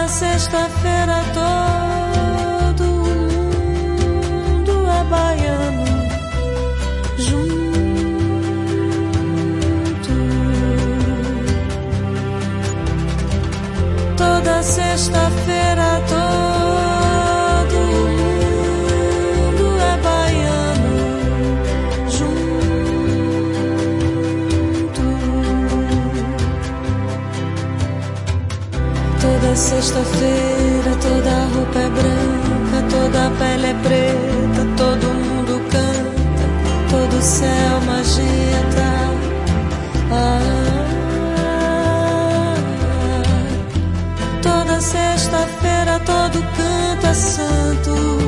toda sexta-feira todo mundo é baiano junto. Toda sexta-feira sexta-feira toda roupa é branca, toda pele é preta, todo mundo canta, todo céu magenta. Ah, toda sexta-feira todo canto é santo,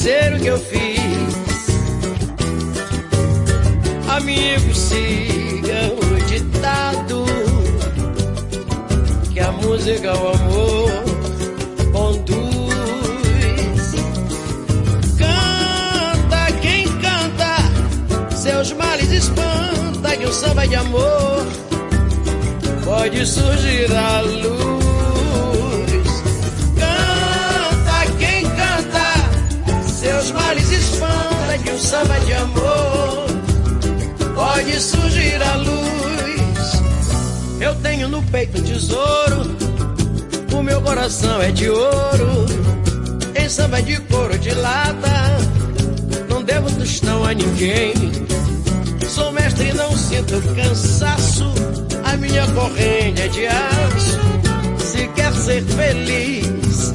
fazer o que eu fiz. Amigos, siga o ditado que a música, é o amor conduz. Canta quem canta, seus males espanta que o samba de amor pode surgir a luz. Samba de amor pode surgir à luz. Eu tenho no peito um tesouro, o meu coração é de ouro, em samba de couro de lata, não devo tostão a ninguém. Sou mestre e não sinto cansaço, a minha corrente é de aço. Se quer ser feliz,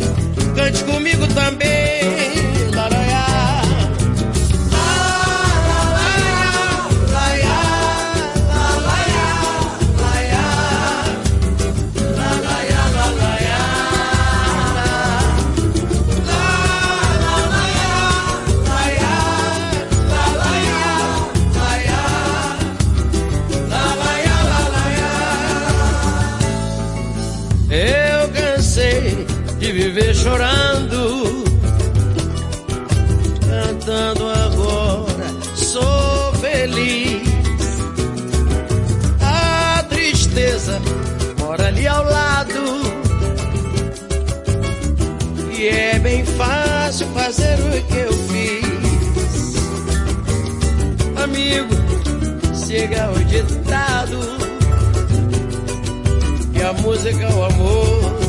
cante comigo também, o que eu fiz. Amigo, chega o ditado e a música o amor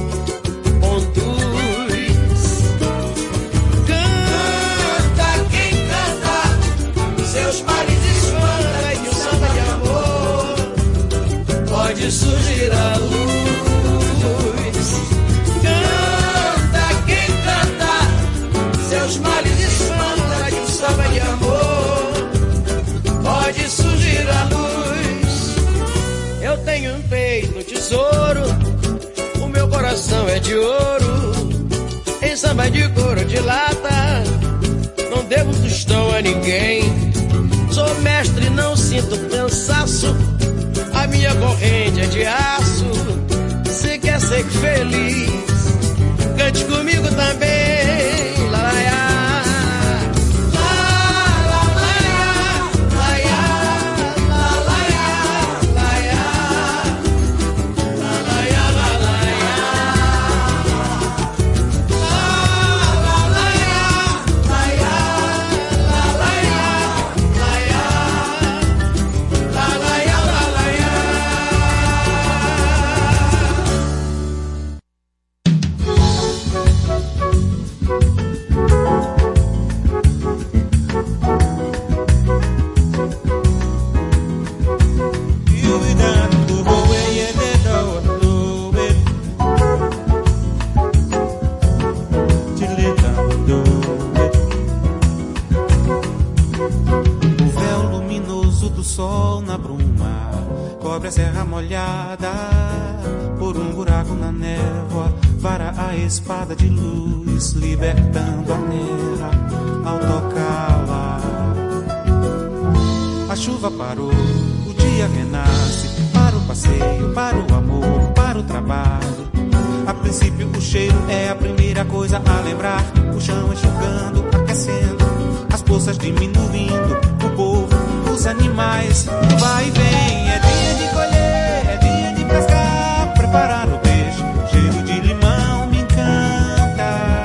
de ouro, em samba de couro de lata, não devo tostão a ninguém. Sou mestre, não sinto cansaço, a minha corrente é de aço. Se quer ser feliz, cante comigo também, sol na bruma cobre a serra molhada por um buraco na névoa. Vara a espada de luz, libertando a terra ao tocá-la. A chuva parou, o dia renasce para o passeio, para o amor, para o trabalho. A princípio, o cheiro é a primeira coisa a lembrar. O chão enxugando, aquecendo, as poças diminuindo. O povo, os animais, vai e vem. É dia de colher, é dia de pescar, preparar o peixe. Cheiro de limão me encanta.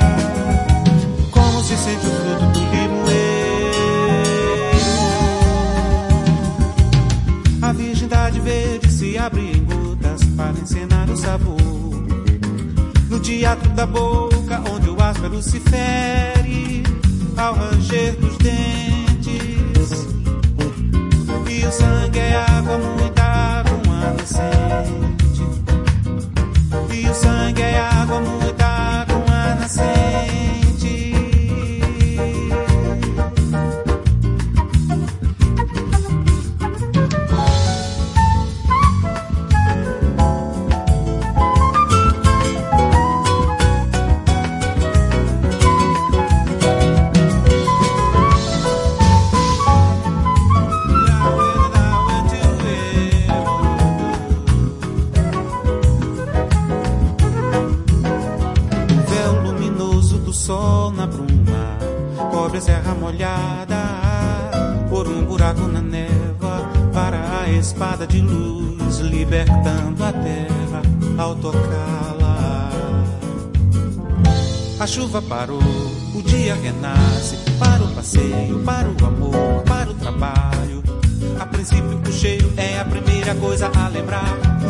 Como se sente o fruto do limoeiro. A virgindade verde se abre em gotas para encenar o sabor. No teatro da boca, onde o áspero se fere ao ranger dos dentes. E o sangue é água, muita água nascente. E parou, o dia renasce, para o passeio, para o amor, para o trabalho. A princípio, o cheiro é a primeira coisa a lembrar. O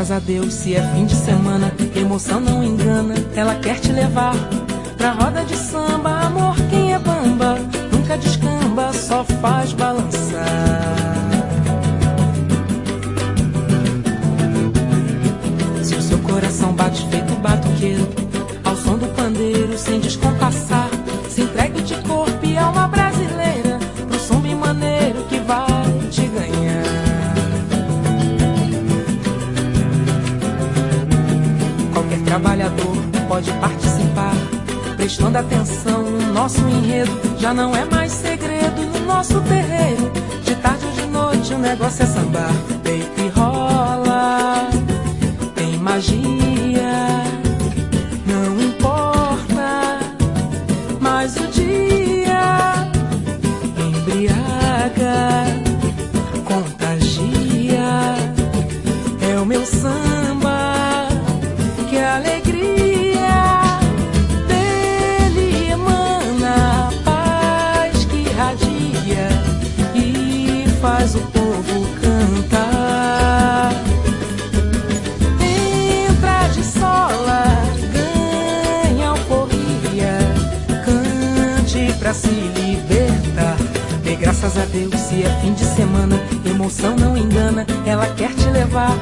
graças a Deus se é fim de semana, emoção não engana, ela quer te levar pra roda de samba, amor quem é bamba, nunca descamba, só faz balançar. Se o seu coração bate feito batuqueiro, ao som do pandeiro, sem descompassar, prestando atenção no nosso enredo. Já não é mais segredo no nosso terreiro. De tarde ou de noite o negócio é sambar. Emoção não engana, ela quer te levar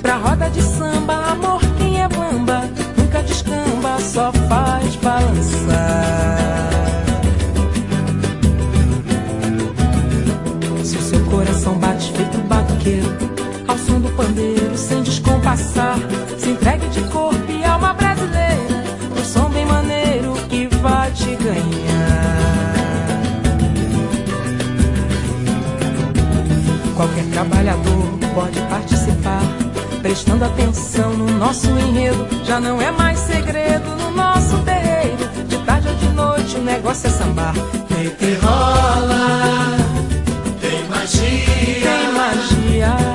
pra roda de samba, amor quem é bamba, nunca descamba, só faz balançar. Se o seu coração bate feito batuqueiro, ao som do pandeiro, sem descompassar, trabalhador pode participar, prestando atenção no nosso enredo. Já não é mais segredo no nosso terreiro. De tarde ou de noite o negócio é sambar. Tem que rola, tem magia, tem magia.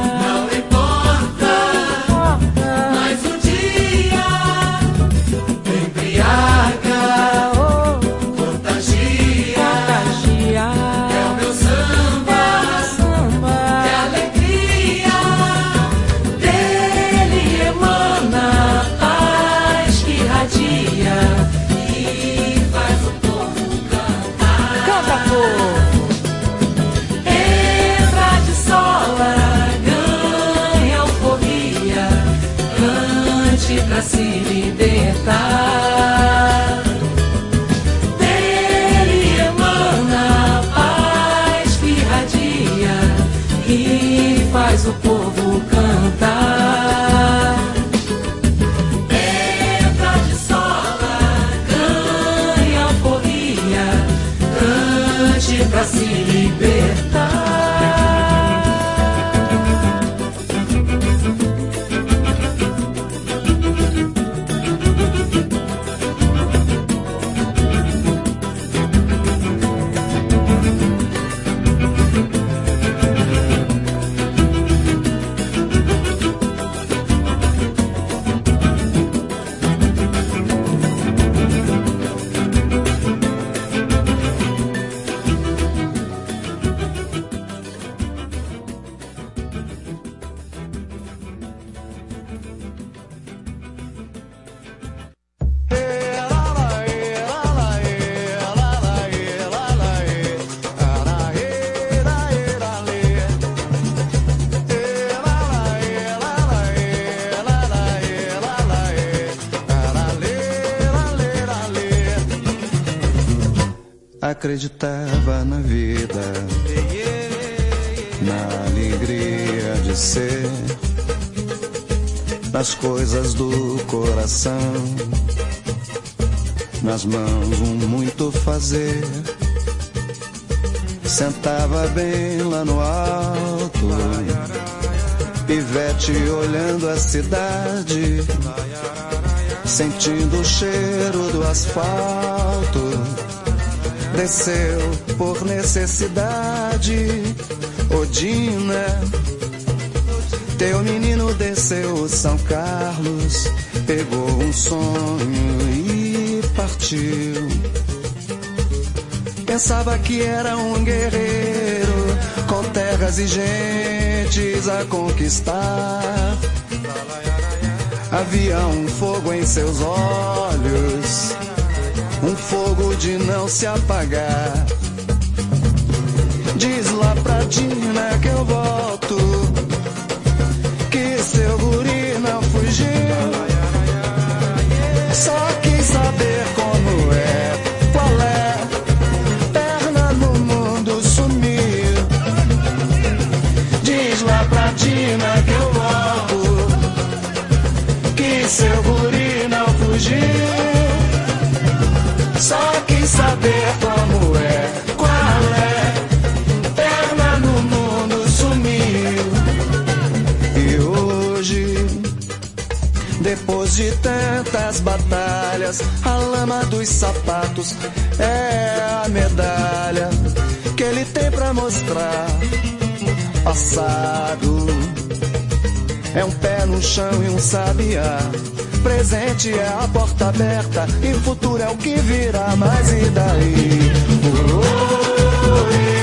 Acreditava na vida, na alegria de ser, nas coisas do coração, nas mãos um muito fazer. Sentava bem lá no alto, pivete olhando a cidade, sentindo o cheiro do asfalto desceu por necessidade. Odina, teu menino desceu São Carlos, pegou um sonho e partiu. Pensava que era um guerreiro com terras e gentes a conquistar. Havia um fogo em seus olhos um fogo de não se apagar. Diz lá pra Dina que eu volto, a lama dos sapatos é a medalha que ele tem pra mostrar. Passado é um pé no chão e um sabiá presente é a porta aberta e o futuro é o que virá, mas e daí? Oh.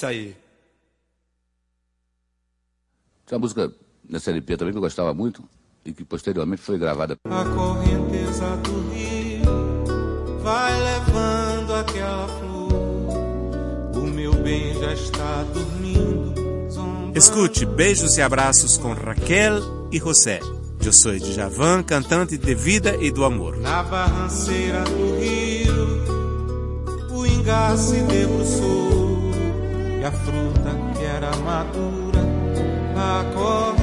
isso aí. Tinha uma música nessa LP também que eu gostava muito e que posteriormente foi gravada. A correnteza do rio vai levando aquela flor. O meu bem já está dormindo. Zomba... Escute Beijos e Abraços com Raquel e José. Eu sou Djavan, cantante de vida e do amor. Na barranceira do rio, o ingá se debruçou e a fruta que era madura agora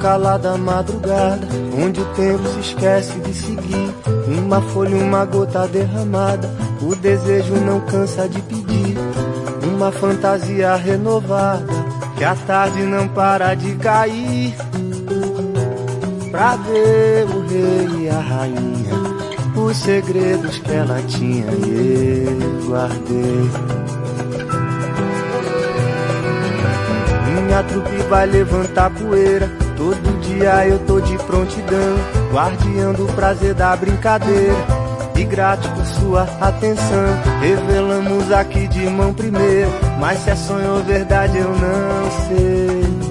calada madrugada, onde o tempo se esquece de seguir. Uma folha, uma gota derramada, o desejo não cansa de pedir. Uma fantasia renovada, que a tarde não para de cair. Pra ver o rei e a rainha, os segredos que ela tinha e eu guardei. Minha trupe vai levantar poeira. Dia eu tô de prontidão, guardião do prazer da brincadeira. E grato por sua atenção, revelamos aqui de mão primeira. Mas se é sonho ou verdade eu não sei,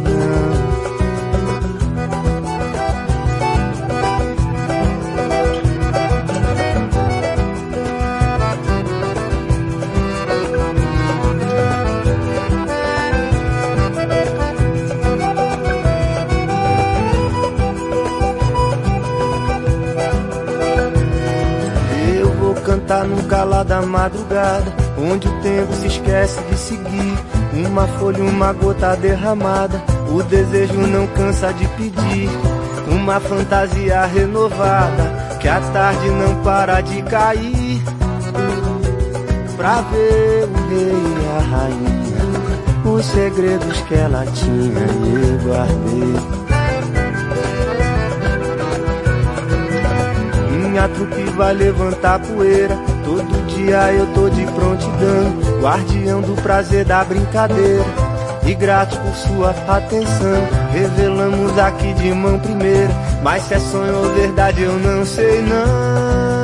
madrugada, onde o tempo se esquece de seguir. Uma folha, uma gota derramada, o desejo não cansa de pedir. Uma fantasia renovada, que a tarde não para de cair. Pra ver o rei e a rainha, os segredos que ela tinha eu guardei. Minha trupe vai levantar poeira. Todo dia eu tô de prontidão, guardião do prazer da brincadeira. E grato por sua atenção, revelamos aqui de mão primeira. Mas se é sonho ou verdade eu não sei não.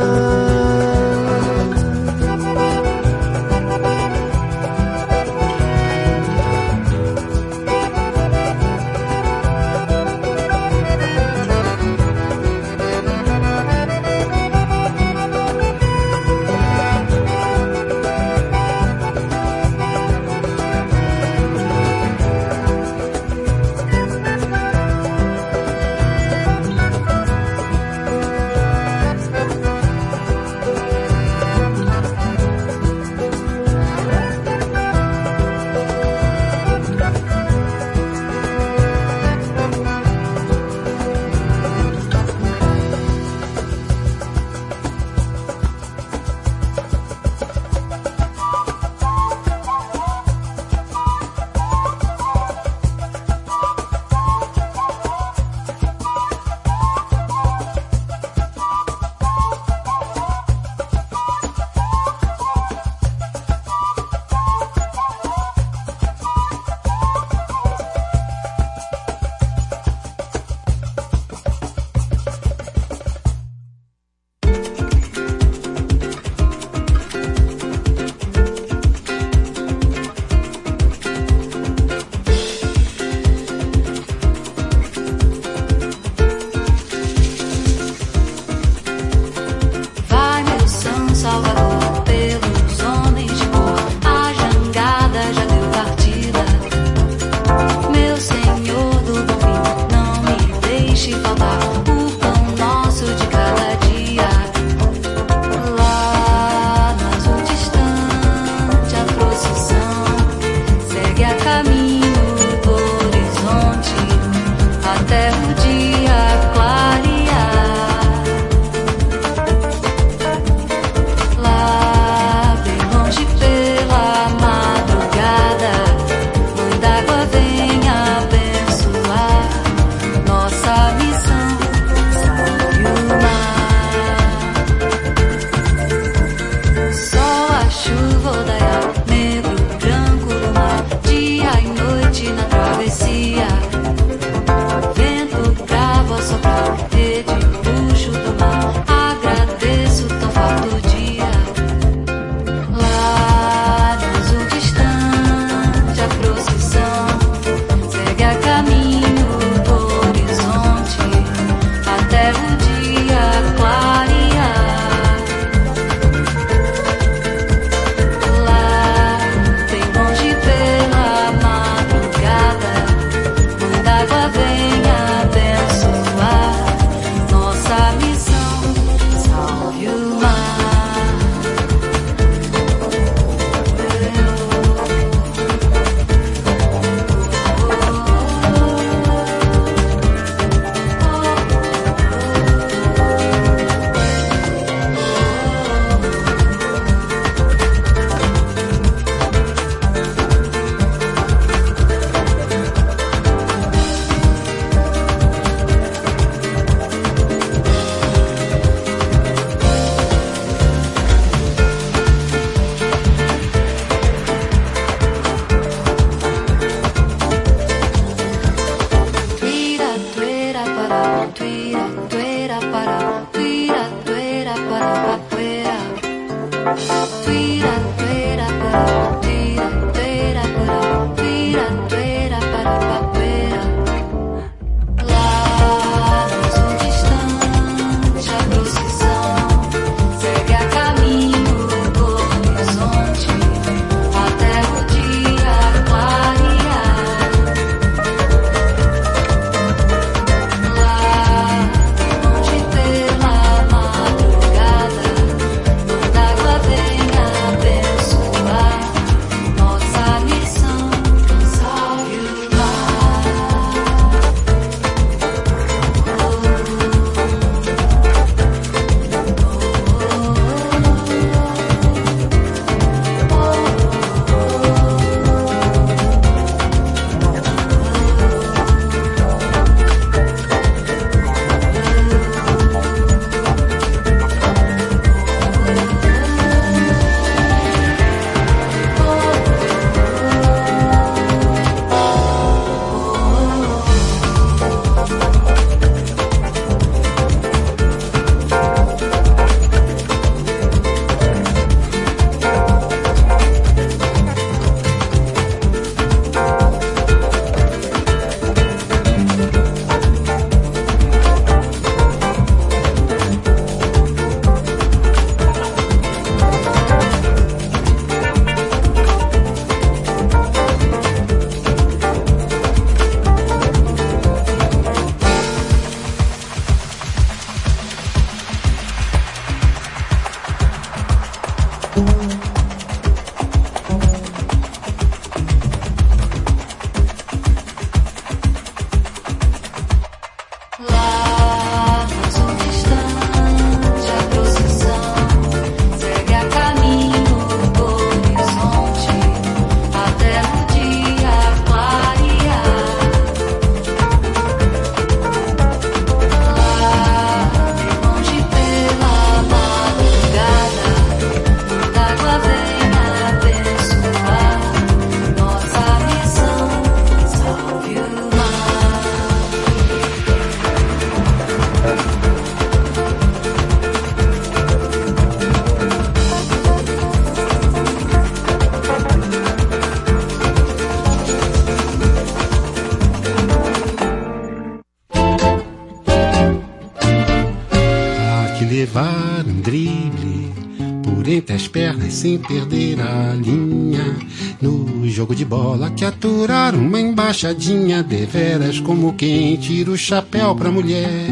Sem perder a linha. No jogo de bola que aturar uma embaixadinha, deveras como quem tira o chapéu pra mulher.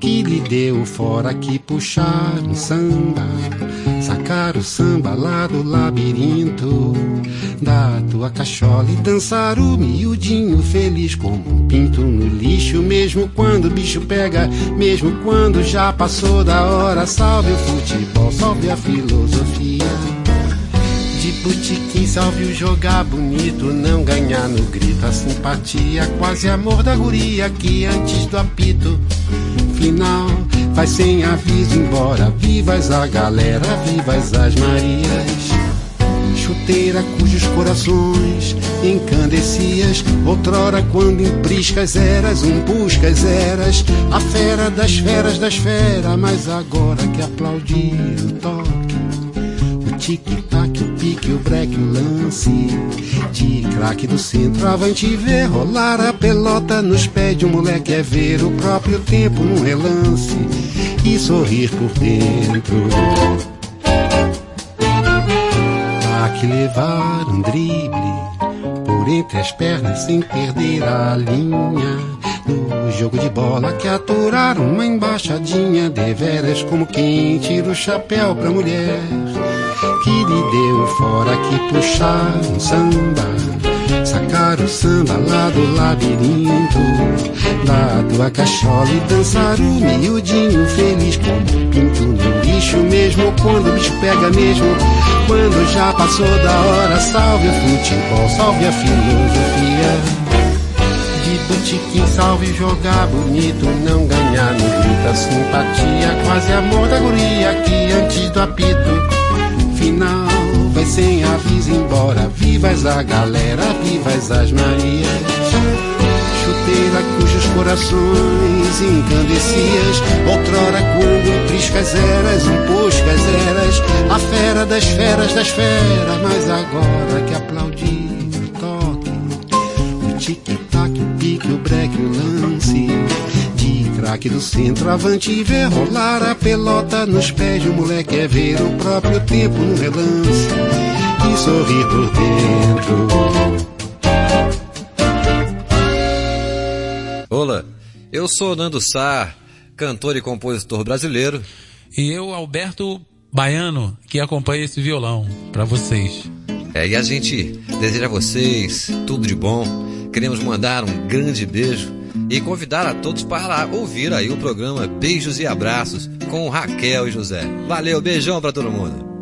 Que lhe deu fora que puxar um samba, sacar o samba lá do labirinto da tua cachola e dançar o miudinho feliz como um pinto no lixo, mesmo quando o bicho pega, mesmo quando já passou da hora. Salve o futebol, salve a filosofia. De botiquim, salve o jogar bonito, não ganhar no grito, a simpatia, quase amor da guria que antes do apito final vai sem aviso embora. Vivas a galera, vivas as Marias chuteira cujos corações encandecias. Outrora, quando em priscas eras, um buscas eras, a fera das feras das feras. Mas agora que aplaudir o toque, o o pique, o break, o lance. De craque do centro, avante ver rolar a pelota nos pés de um moleque. É ver o próprio tempo num relance e sorrir por dentro que levar um drible por entre as pernas sem perder a linha. No jogo de bola que aturar uma embaixadinha, deveras como quem tira o chapéu pra mulher. Lhe deu fora que puxar um samba, sacar o samba lá do labirinto, da tua cachola e dançar o miudinho feliz como pinto no lixo mesmo quando bicho pega mesmo quando já passou da hora, salve o futebol, salve a filosofia. De botiquim, salve jogar bonito, não ganhar no grita simpatia, quase amor da guria que antes do apito final vai sem aviso embora. Vivas a galera, vivas as Marias chuteira cujos corações incandescias. Outrora, quando priscas eras, um poscas eras, a fera das feras das feras. Mas agora que aplaudi toque, o tic-tac, o pique, o breque, o lance. De craque do centro, avante e ver rolar a pelota nos pés de um moleque. É ver o próprio tempo no relance e sorrir por dentro. Olá, eu sou Nando Sá, cantor e compositor brasileiro. E eu, Alberto Baiano, que acompanha esse violão para vocês. É, e a gente deseja a vocês tudo de bom. Queremos mandar um grande beijo e convidar a todos para ouvir aí o programa Beijos e Abraços com Raquel e José. Valeu, beijão para todo mundo.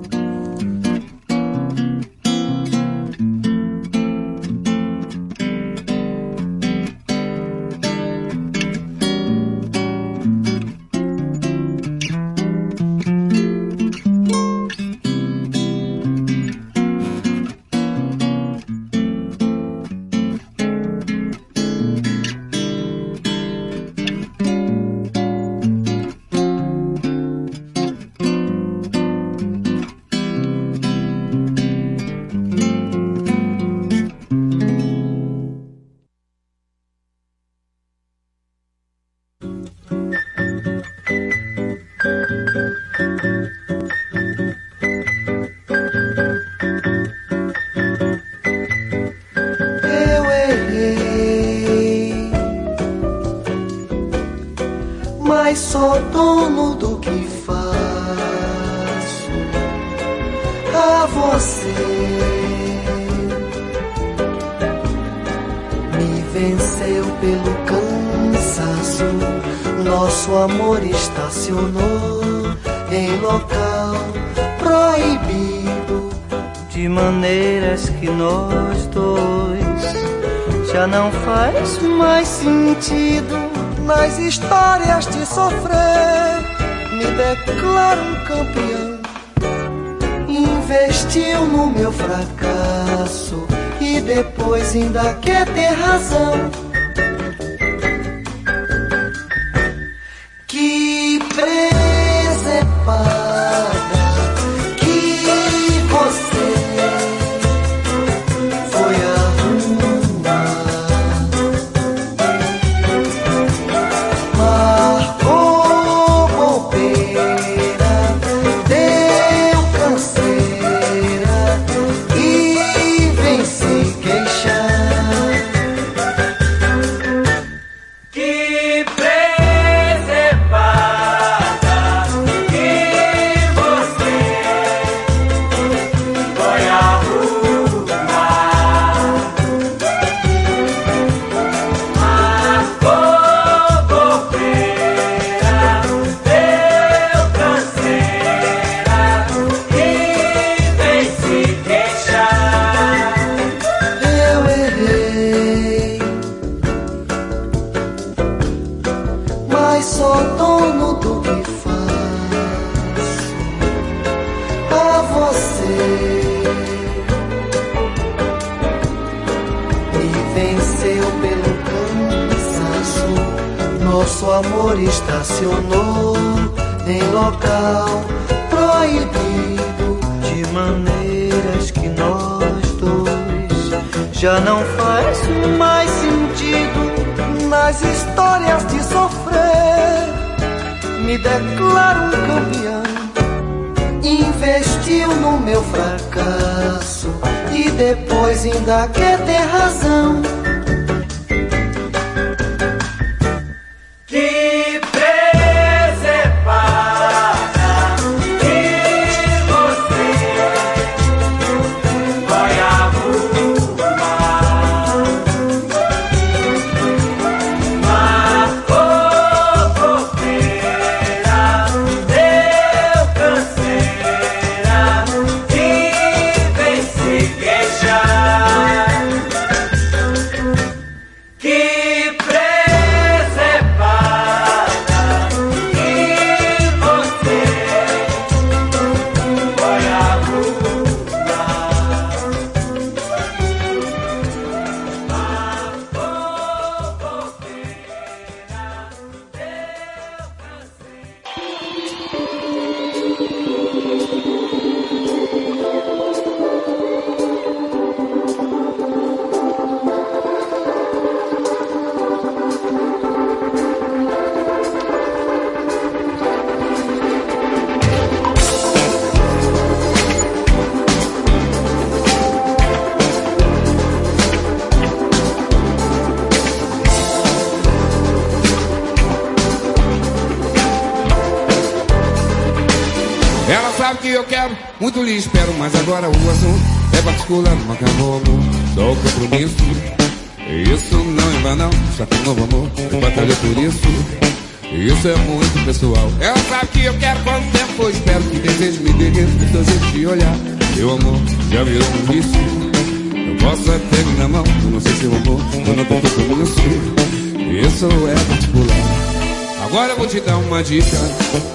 Te dar uma dica,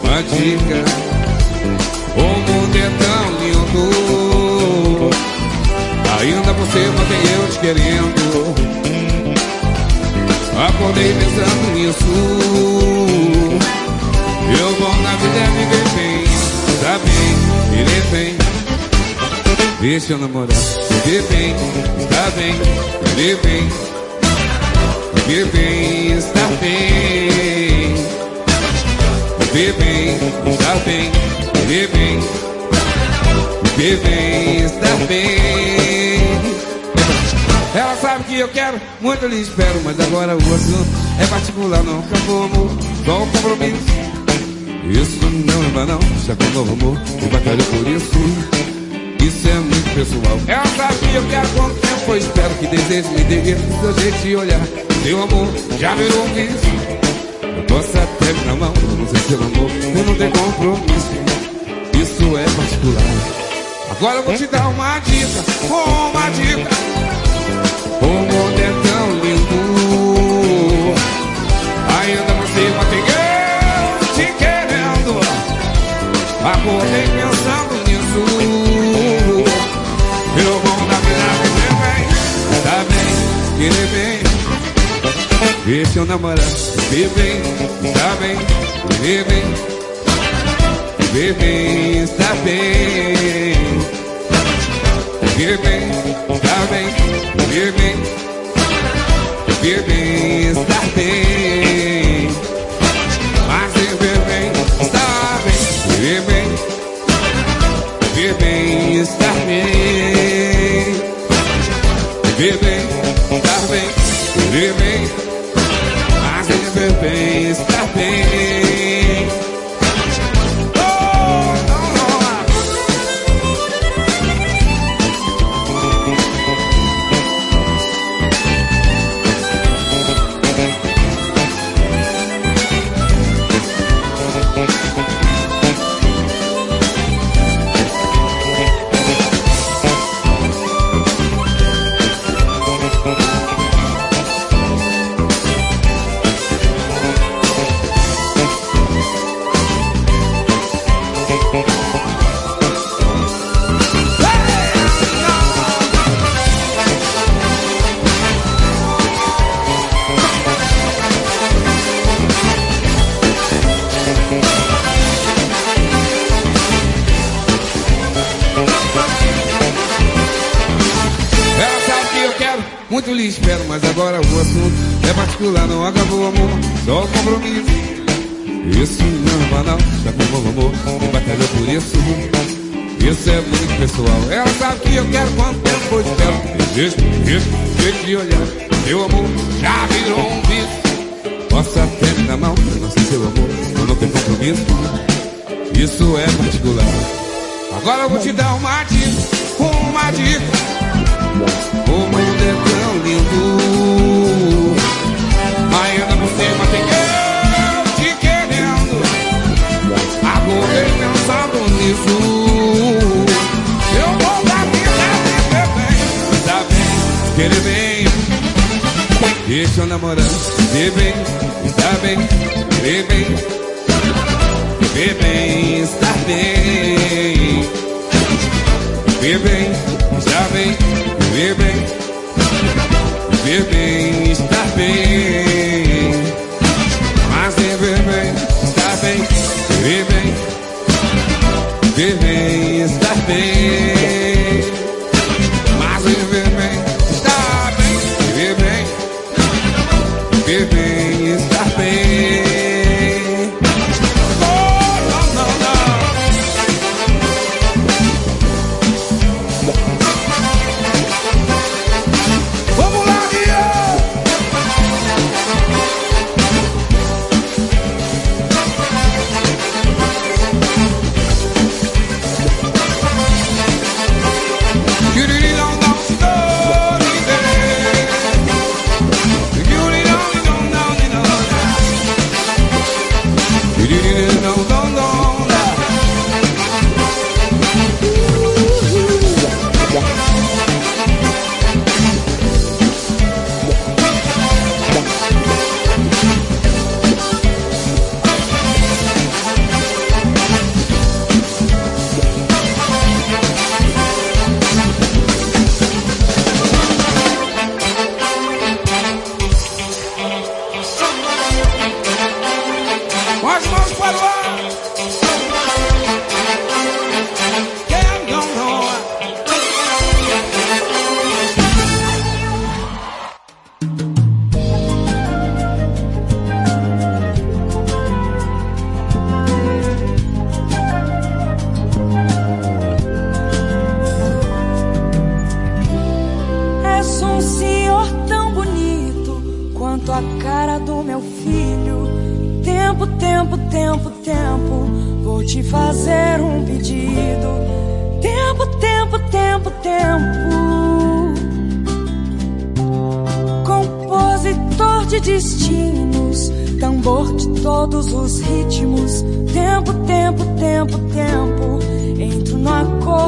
uma dica. O mundo é tão lindo. Ainda por cima tem eu te querendo. Acordei pensando nisso. Eu bom na vida viver bem Tá bem, viver bem. Deixa eu namorar Viver bem, está bem Viver bem. Viver bem, está bem Bem, está bem Viver bem, está bem. Ela sabe que eu quero, muito lhe espero Mas agora o assunto é particular Não acabou amor, só o compromisso. Isso não é banal, já com novo amor Eu batalho por isso. Isso é muito pessoal. Ela sabe que eu quero quanto tempo Eu espero que desejo me do seu jeito de olhar. Seu amor já virou um até me na mão, não sei se é amor, eu não tenho compromisso. Isso é particular. Agora eu vou te dar uma dica, uma dica. O mundo é tão lindo. Ainda você mantém eu te querendo. Acordei pensando nisso. Eu vou dar vida bem, tá bem, querer bem. Deixa eu namorar, viver bem, tá bem, viver bem. Viver bem, está bem. Viver bem, está bem, viver bem.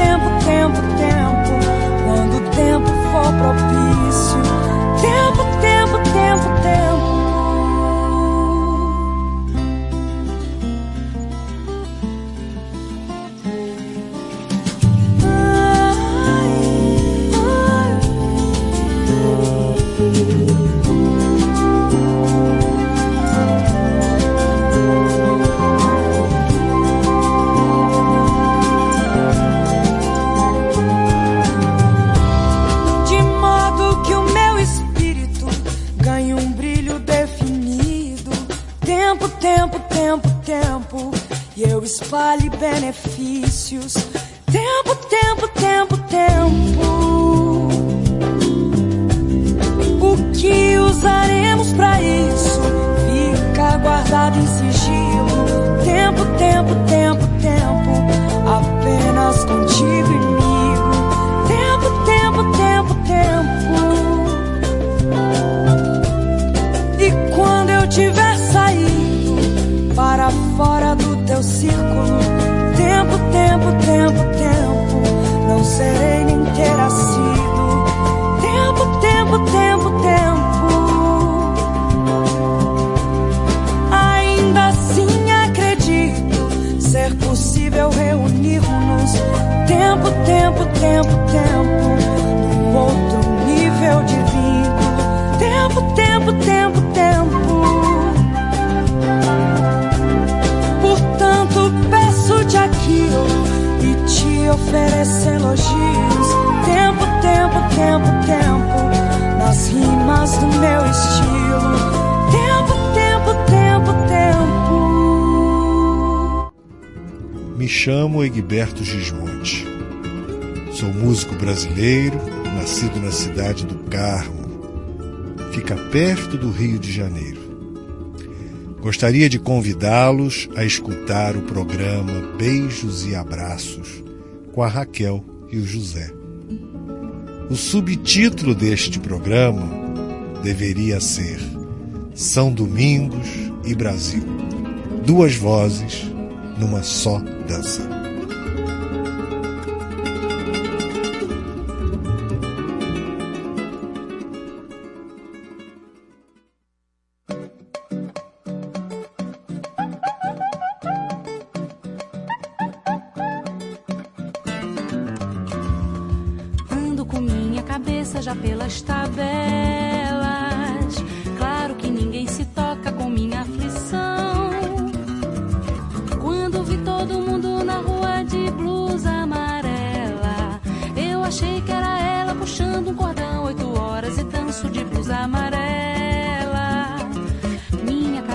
tempo, tempo, vale benefícios. tempo, tempo, num outro nível divino. Tempo, tempo, tempo, tempo. Portanto, peço-te aquilo e te ofereço elogios. Tempo, tempo, tempo, tempo, nas rimas do meu estilo. Tempo, tempo, tempo, tempo. Me chamo Egberto Gismonte músico brasileiro, nascido na cidade do Carmo. Fica perto do Rio de Janeiro. Gostaria de convidá-los a escutar o programa Beijos e Abraços com a Raquel e o José. O subtítulo deste programa deveria ser São Domingos e Brasil. Duas vozes numa só dança.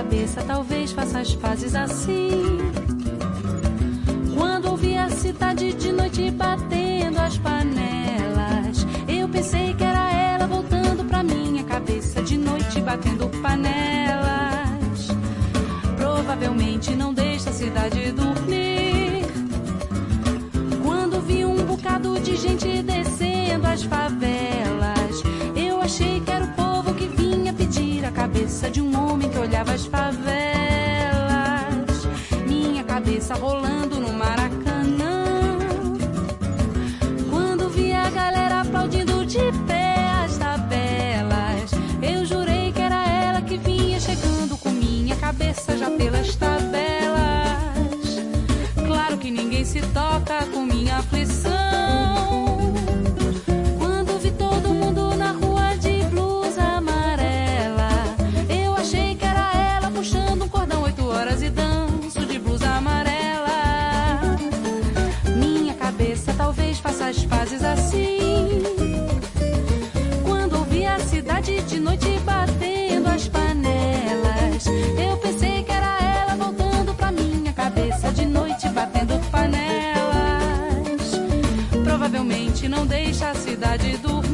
cabeça, talvez faça as fases assim. Quando ouvi a cidade de noite batendo as panelas, eu pensei que era ela voltando pra minha cabeça de noite batendo panelas. Provavelmente não deixa a cidade dormir. Quando vi um bocado de gente descendo as favelas cabeça rolando no Maracanã. Quando vi a galera aplaudindo de pé. cidade do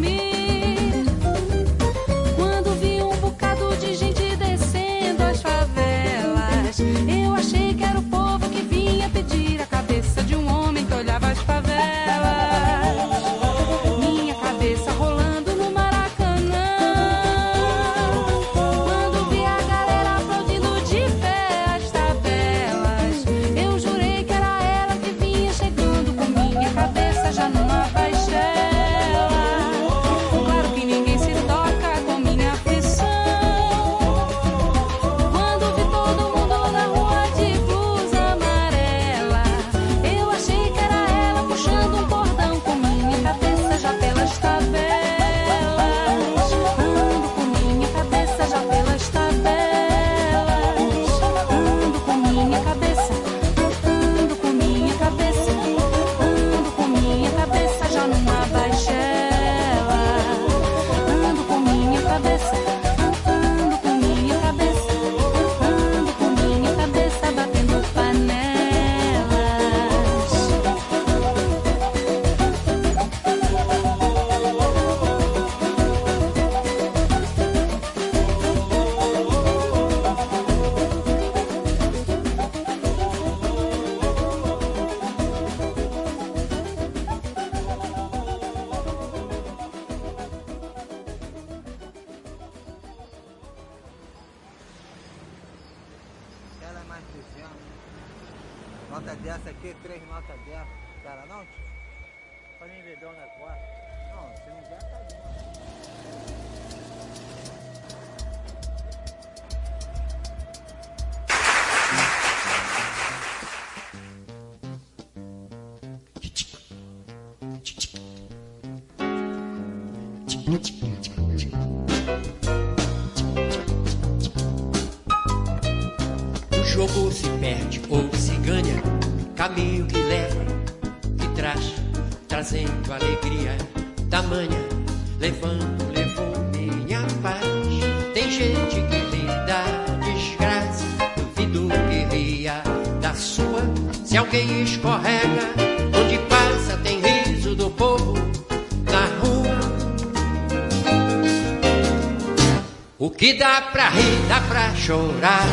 O que dá pra rir, dá pra chorar.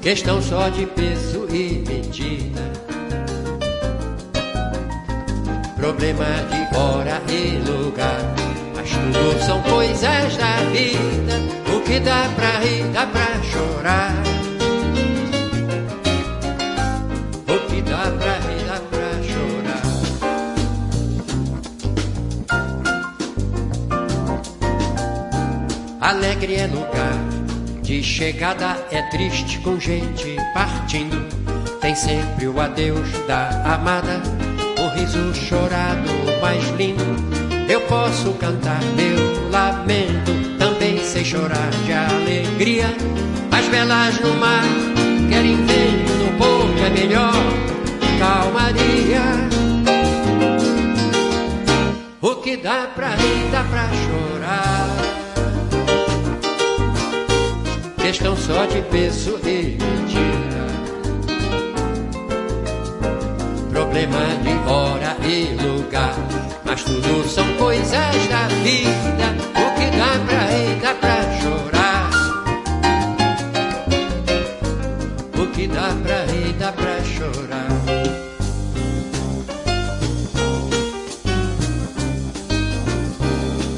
Questão só de peso e medida. Problema de hora e lugar. Mas tudo são coisas da vida. O que dá pra rir, dá pra chorar. Alegre é lugar de chegada, é triste com gente partindo. Tem sempre o adeus da amada, o riso chorado mais lindo. Eu posso cantar meu lamento, também sei chorar de alegria. As velas no mar querem vento, no porto é melhor calmaria. O que dá pra rir, dá pra chorar. Questão só de peso e medida. Problema de hora e lugar. Mas tudo são coisas da vida. O que dá pra rir, dá pra chorar. O que dá pra rir, dá pra chorar.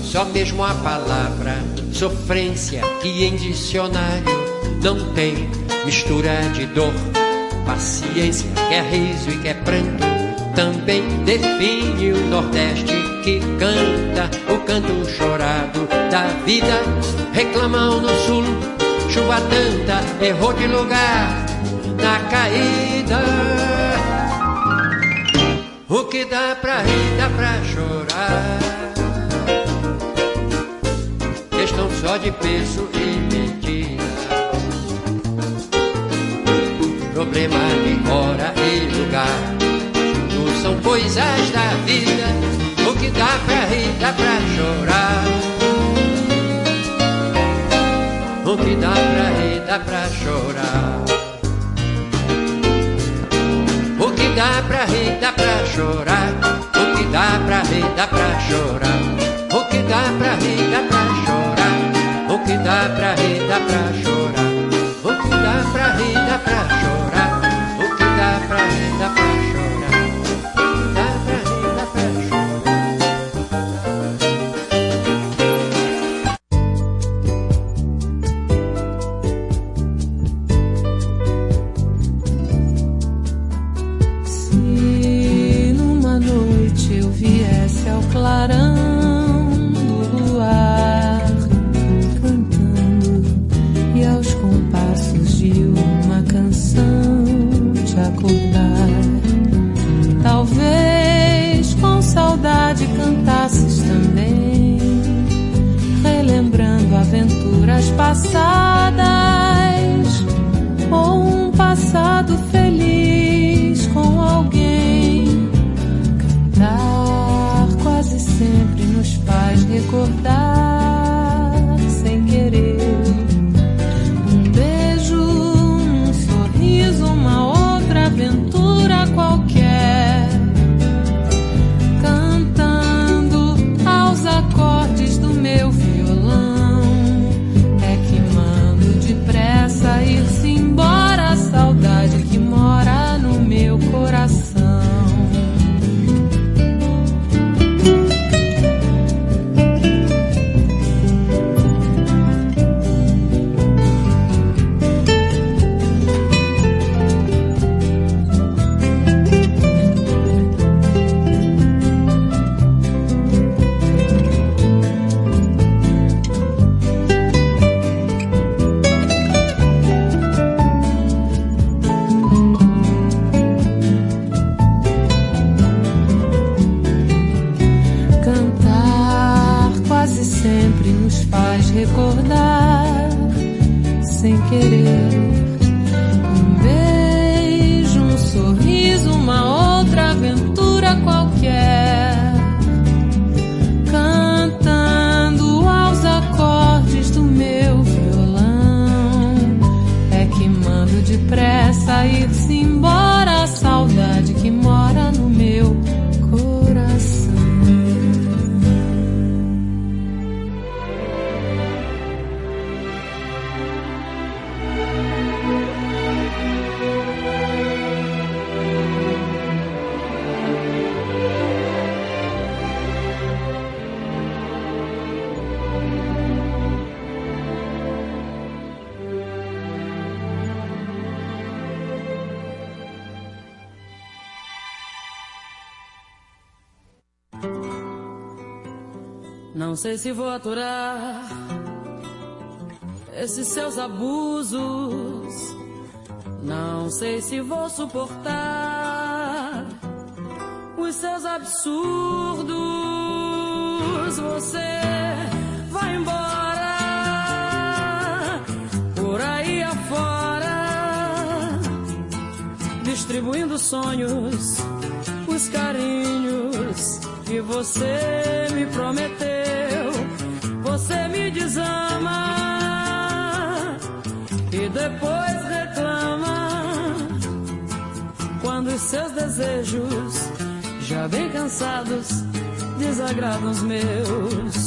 Só mesmo a palavra sofrência que em dicionário não tem mistura de dor. Paciência que é riso e que é pranto também define o Nordeste que canta o canto chorado da vida. Reclamam no Sul, chuva tanta, errou de lugar na caída. O que dá pra rir, dá pra chorar. Só de peso e medida. Problema de hora e lugar. Tudo são coisas da vida. O que dá pra rir, dá pra chorar. O que dá pra rir, dá pra chorar. O que dá pra rir, dá pra chorar. O que dá pra rir, dá pra chorar. O que dá pra rir, dá pra chorar. Que dá pra rir, dá pra chorar. O que dá pra rir, dá pra chorar. Não sei se vou aturar esses seus abusos. Não sei se vou suportar os seus absurdos. Você vai embora por aí afora, distribuindo sonhos, os carinhos que você me prometeu. Desama e depois reclama quando os seus desejos, já bem cansados, desagradam os meus.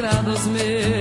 Cansados, desagradam os meus.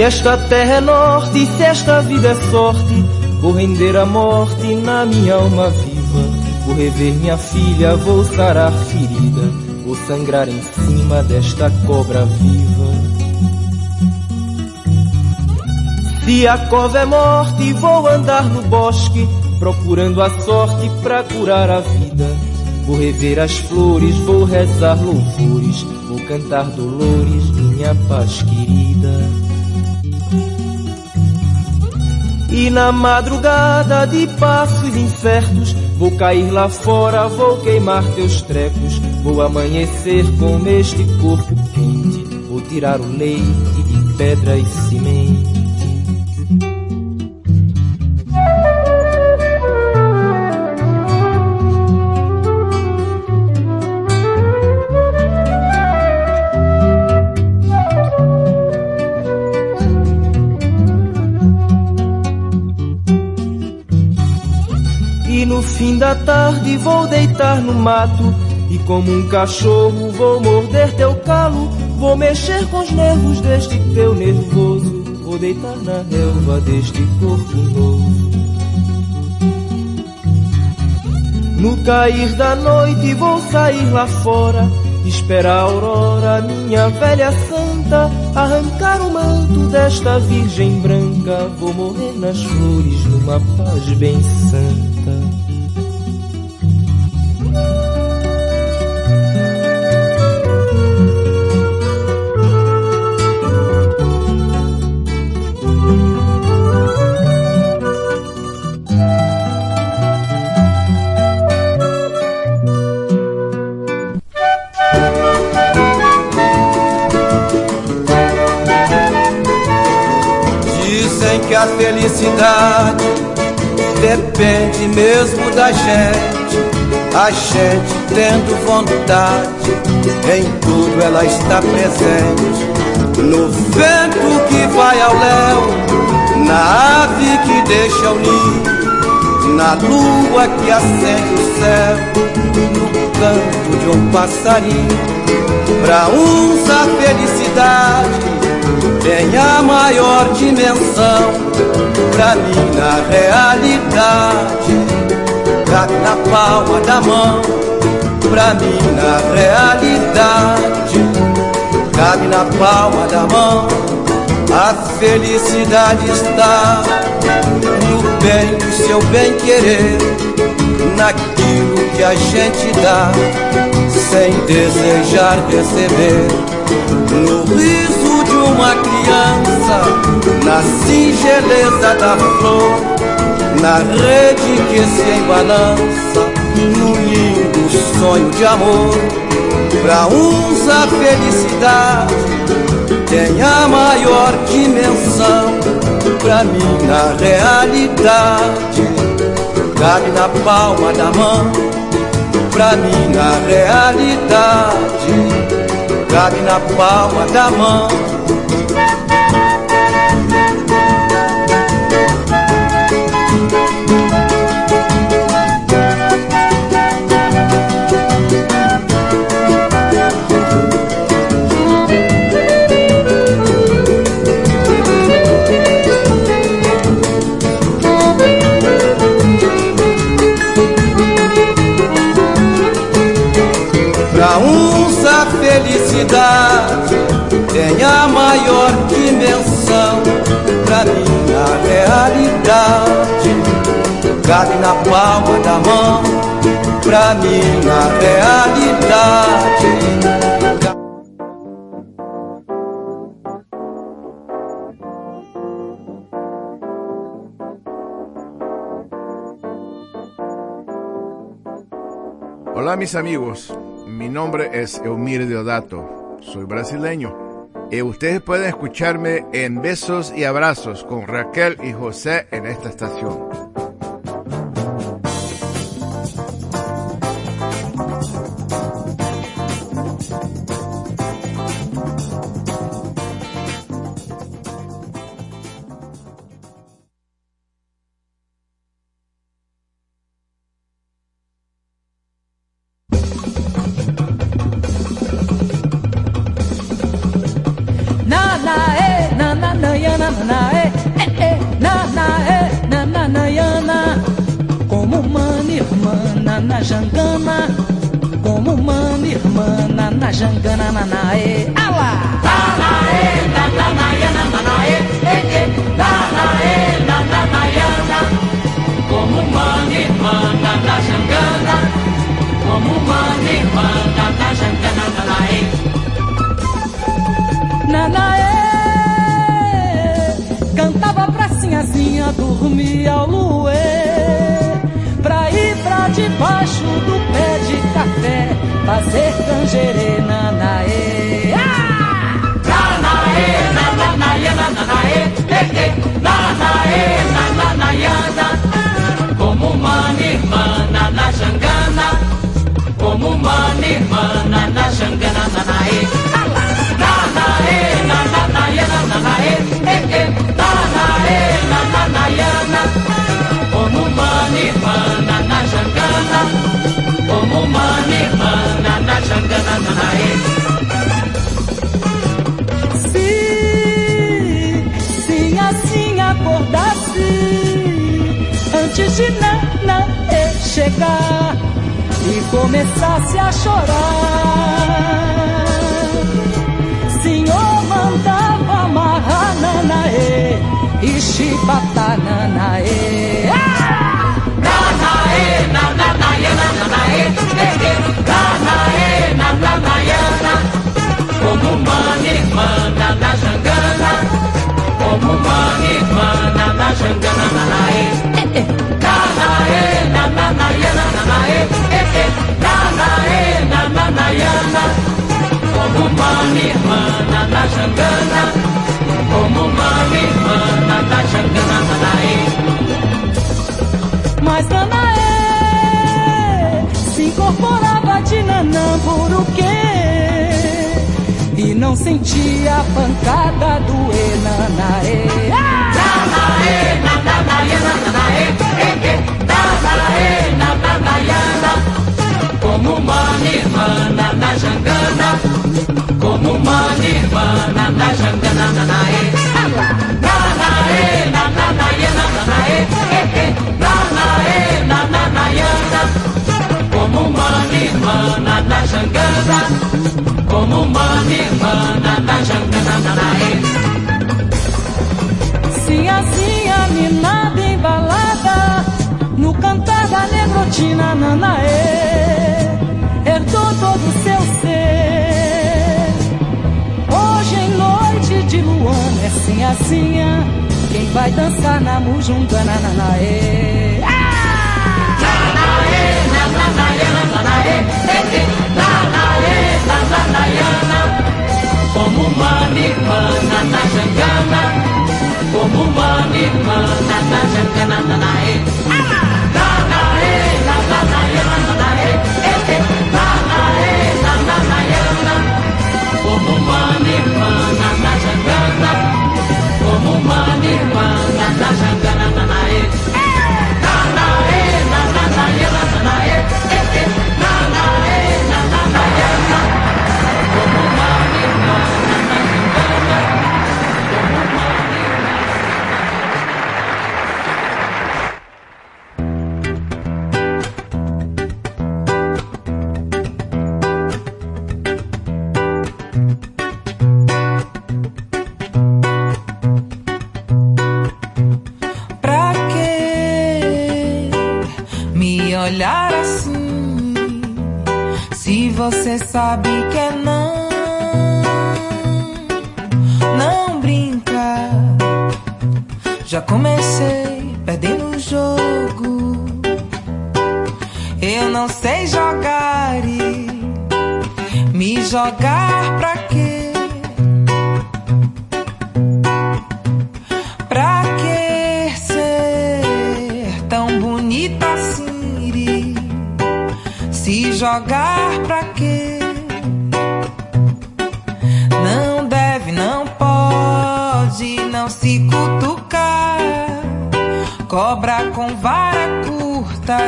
Se esta terra é norte, se esta vida é sorte, vou render a morte na minha alma viva. Vou rever minha filha, vou sarar ferida, vou sangrar em cima desta cobra viva. Se a cova é morte, vou andar no bosque, procurando a sorte pra curar a vida. Vou rever as flores, vou rezar louvores, vou cantar dolores, minha paz E na madrugada de passos incertos Vou cair lá fora, vou queimar teus trecos. Vou amanhecer com este corpo quente. Vou tirar o leite de pedra tarde vou deitar no mato. E como um cachorro vou morder teu calo, vou mexer com os nervos deste teu nervoso, vou deitar na relva deste corpo novo. No cair da noite vou sair lá fora, esperar a aurora, minha velha santa, arrancar o manto desta virgem branca, vou morrer nas flores numa paz bem santa. A felicidade depende mesmo da gente. A gente tendo vontade, em tudo ela está presente. No vento que vai ao léu, na ave que deixa o ninho, na lua que acende o céu, no canto de um passarinho. Pra uns a felicidade tem a maior dimensão. Pra mim, na realidade, cabe na palma da mão. Pra mim, na realidade, cabe na palma da mão. A felicidade está no bem do seu bem querer, naquilo que a gente dá, sem desejar receber, no riso uma na singeleza da flor, na rede que se embalança, num lindo sonho de amor. Pra uns a felicidade tem a maior dimensão, pra mim na realidade cabe na palma da mão. Pra mim na realidade cabe na palma da mão. Cabe na palma da mão pra minha realidade. Hola mis amigos, mi nombre es Eumir Deodato, soy brasileño. Y ustedes pueden escucharme en Besos y Abrazos con Raquel y José en esta estación. Como uma irmã na jangana, nanaê. Nanaê, nananaê, nananaê, eh, eh, nanaê, nananaiana. Como uma irmã na jangana, como uma irmã na jangana, nanaê. Se, se assim acordasse antes de Nanaê chegar e começasse a chorar, Senhor mandava amarrar Nanaê e chibatar Nanaê. Nanaê, eh, eh, nanaê, nananaiana. Como uma irmã na jangana, como uma irmã na jangana, nanaê, Como uma irmã na jangana, como uma irmã na jangana, nanaê. Mas Nanaê se incorporava de Nanã por o quê? E não sentia a pancada do Enanaê. Nanaê, nananaê, eh, eh, nanaê, nananaiana. Como uma irmã na jangana, como uma irmã na jangana, nanaê. Nanaê, nananaê, nananaê, eh, eh, nanaê, nananaiana. Como uma irmã na jangana, como uma irmã na jangana, nanaê. Sinhazinha minada embalada, no cantar da negrotina, nanaê, herdou todo o seu ser. Hoje em noite de luana é sinhazinha, quem vai dançar na mujungana, nanaê. Nanaê, nananaê, eh, eh, nanaê, nananaiana. Como uma irmã na jangana, como uma irmã na jangana, nanaê. Nanaê, nananaê, nananaê, eh, eh, nanaê, nananaiana. Como uma irmã na jangana, como uma irmã na jangana, nanaê. Nanaê, nananaê, nananaê, eh, eh, você sabe que é não, não brinca. Já comecei perdendo o jogo. Eu não sei jogar e me jogar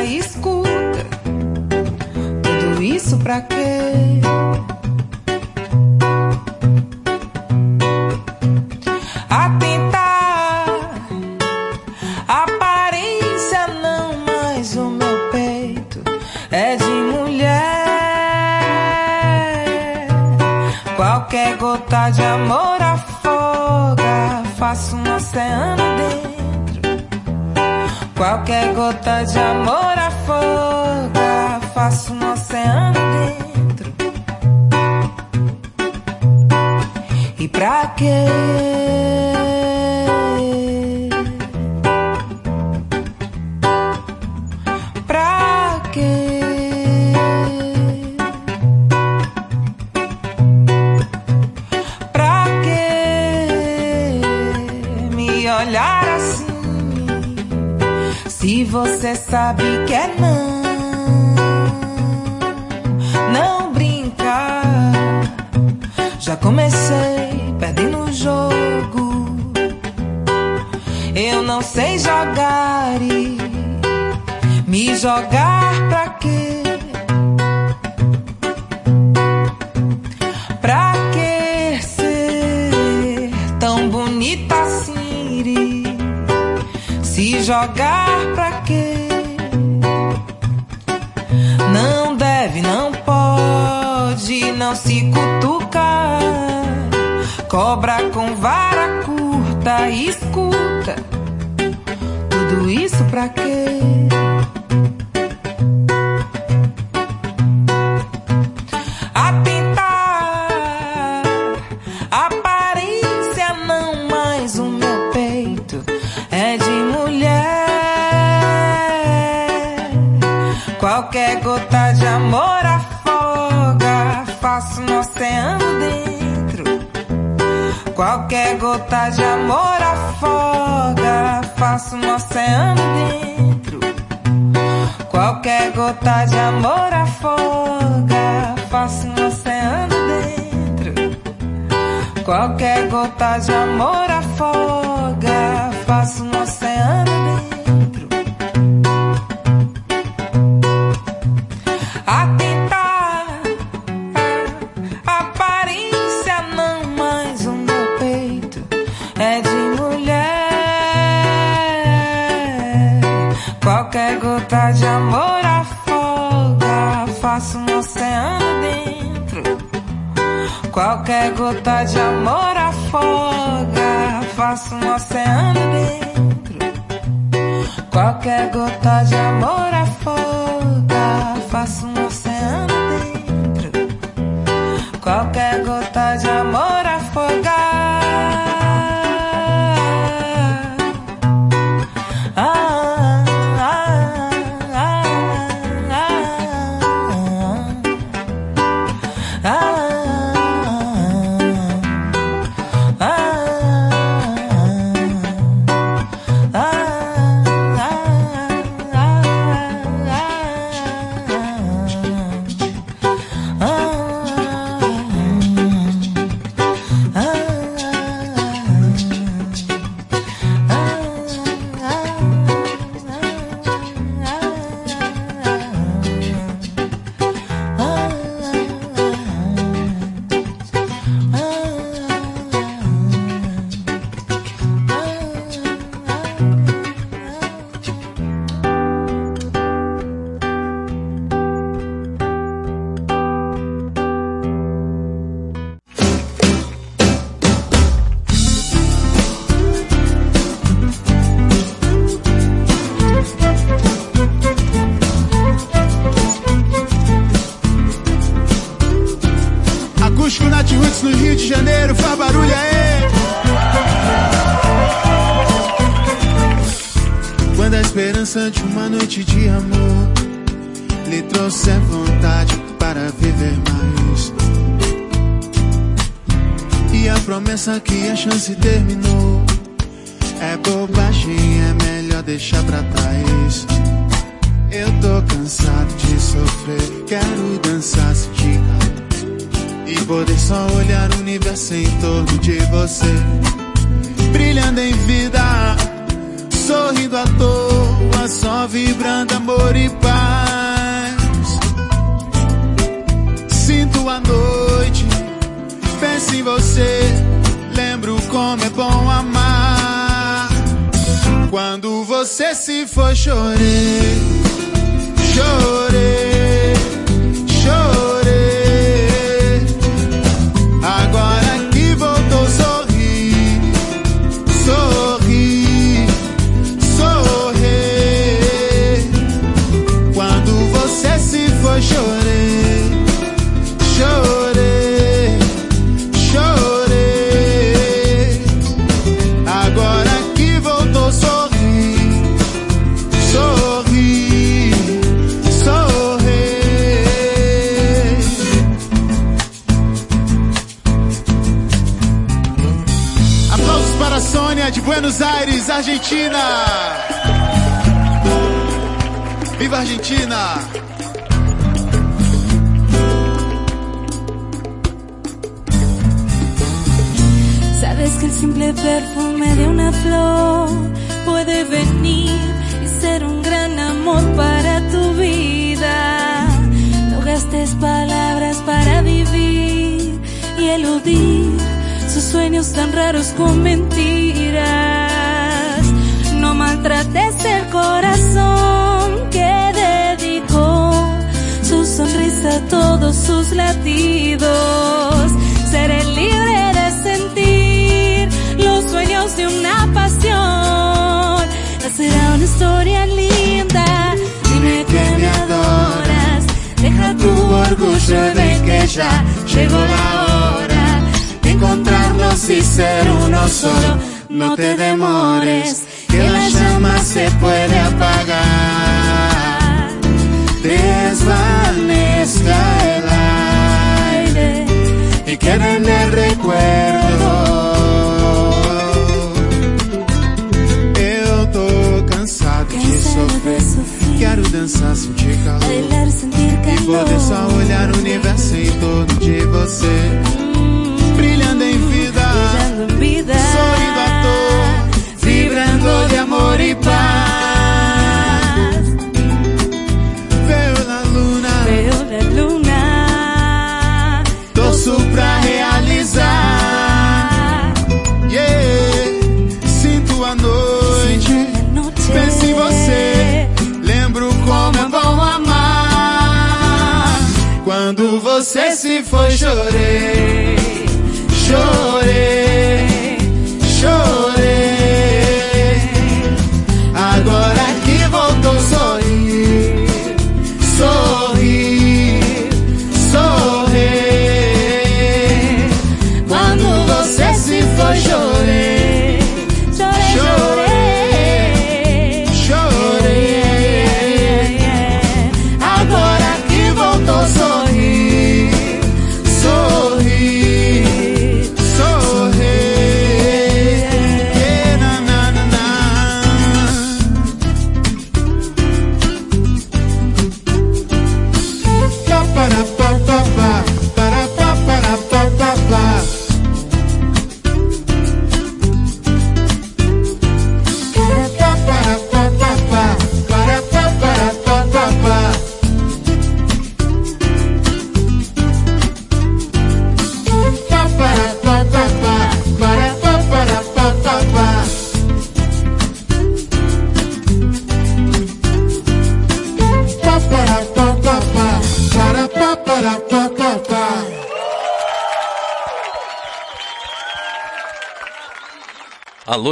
escuta. Tudo isso pra quê? Atentar aparência não, mas o meu peito é de mulher. Qualquer gota de amor Qualquer gota de amor afoga, faço um oceano dentro. E pra quê? sabe que é não. Não brincar. Já comecei perdendo o jogo. Eu não sei jogar e me jogar pra quê? Pra que ser tão bonita assim? Se jogar pra Cobra com vara curta e foi chorar.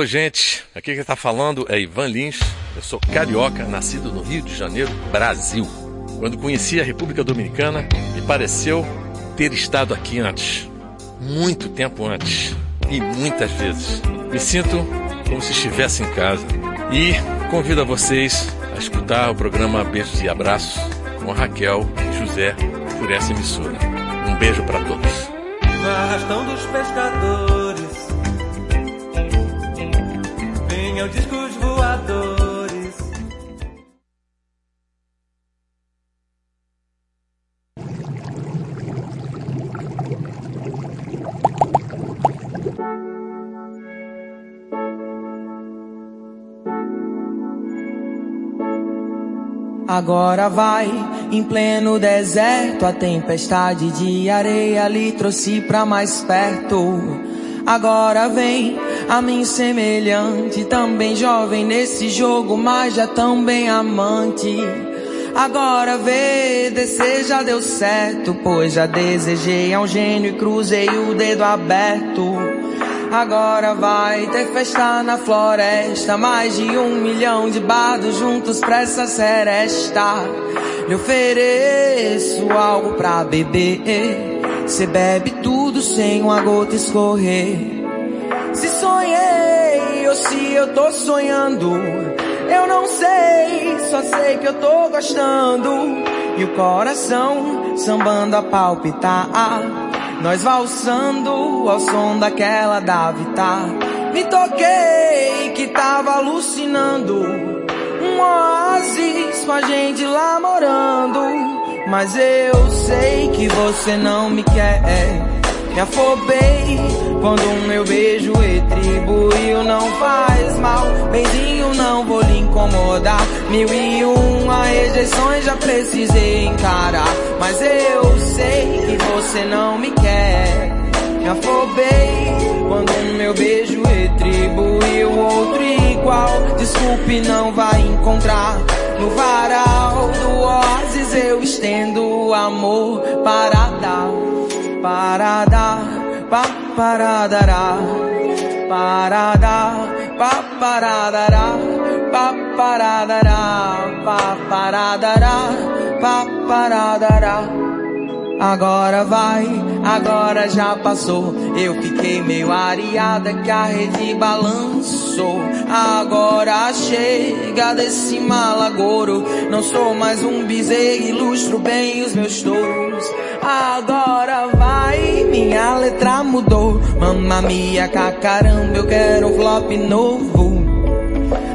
Alô, gente. Aqui quem tá falando é Ivan Lins. Eu sou carioca, nascido no Rio de Janeiro, Brasil. Quando conheci a República Dominicana, me pareceu ter estado aqui antes. Muito tempo antes. E muitas vezes. Me sinto como se estivesse em casa. E convido a vocês a escutar o programa Beijos e Abraços com Raquel e José por essa emissora. Um beijo para todos. Arrastão dos pescadores Venham discos voadores Agora vai, em pleno deserto, a tempestade de areia lhe trouxe pra mais perto. Agora vem a mim semelhante, também jovem nesse jogo, mas já também amante. Agora vê, descer já deu certo, pois já desejei a um gênio e cruzei o dedo aberto. Agora vai ter festa na floresta, mais de um milhão de bardos juntos pra essa seresta. Lhe ofereço algo pra beber, cê bebe tudo sem uma gota escorrer. Se sonhei ou se eu tô sonhando, eu não sei, só sei que eu tô gostando. E o coração sambando a palpitar. Nós valsando ao som daquela da Vitar. Me toquei que tava alucinando. Um oásis com a gente lá morando. Mas eu sei que você não me quer. Me afobei quando o meu beijo retribuiu. Não faz mal, beijinho, não vou lhe incomodar. Mil e uma rejeições já precisei encarar. Mas eu sei que você não me quer. Me afobei quando o meu beijo retribuiu outro igual. Desculpe, não vai encontrar. No varal do oásis eu estendo amor para dar, para dar, pa para dará, para dar, pa para dará, pa para dará, pa para dará, pa para dará. Agora vai, agora já passou. Eu fiquei meio areada que a rede balançou. Agora chega desse malagouro. Não sou mais um bezerro, ilustro bem os meus touros. Agora vai, minha letra mudou. Mamma mia, caramba, eu quero um flop novo.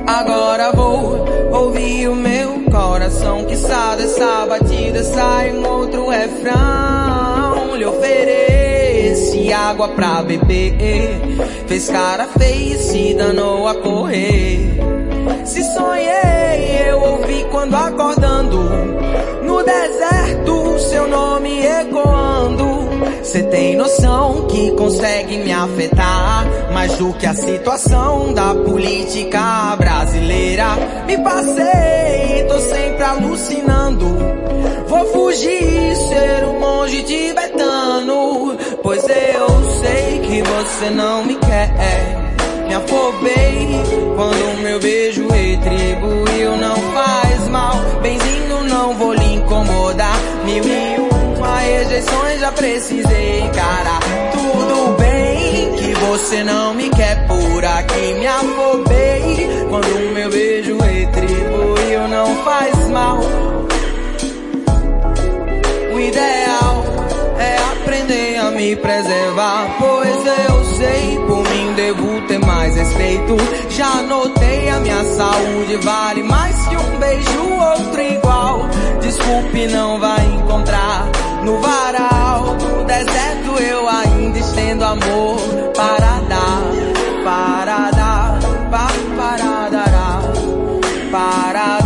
Agora vou ouvir o meu coração que sabe dessa batida sai um outro refrão. Lhe ofereci água pra beber, fez cara feia e se danou a correr. Se sonhei, eu ouvi quando acordando, no deserto seu nome ecoando. Cê tem noção que consegue me afetar mais do que a situação da política brasileira. Me passei, tô sempre alucinando. Vou fugir, ser um monge tibetano. Pois eu sei que você não me quer. Me afobei quando meu beijo retribuiu. Não faz mal, benzinho, não vou lhe incomodar. Mil e uma rejeições já precisei encarar. Tudo bem que você não me quer por aqui. Me afobei quando o meu beijo retribuiu. Não faz mal. O ideal é aprender a me preservar. Pois eu sei, por devo ter mais respeito. Já notei a minha saúde vale mais que um beijo, outro igual. Desculpe, não vai encontrar no varal do deserto. Eu ainda estendo amor para dar, para dar, pa, para dará, para dar,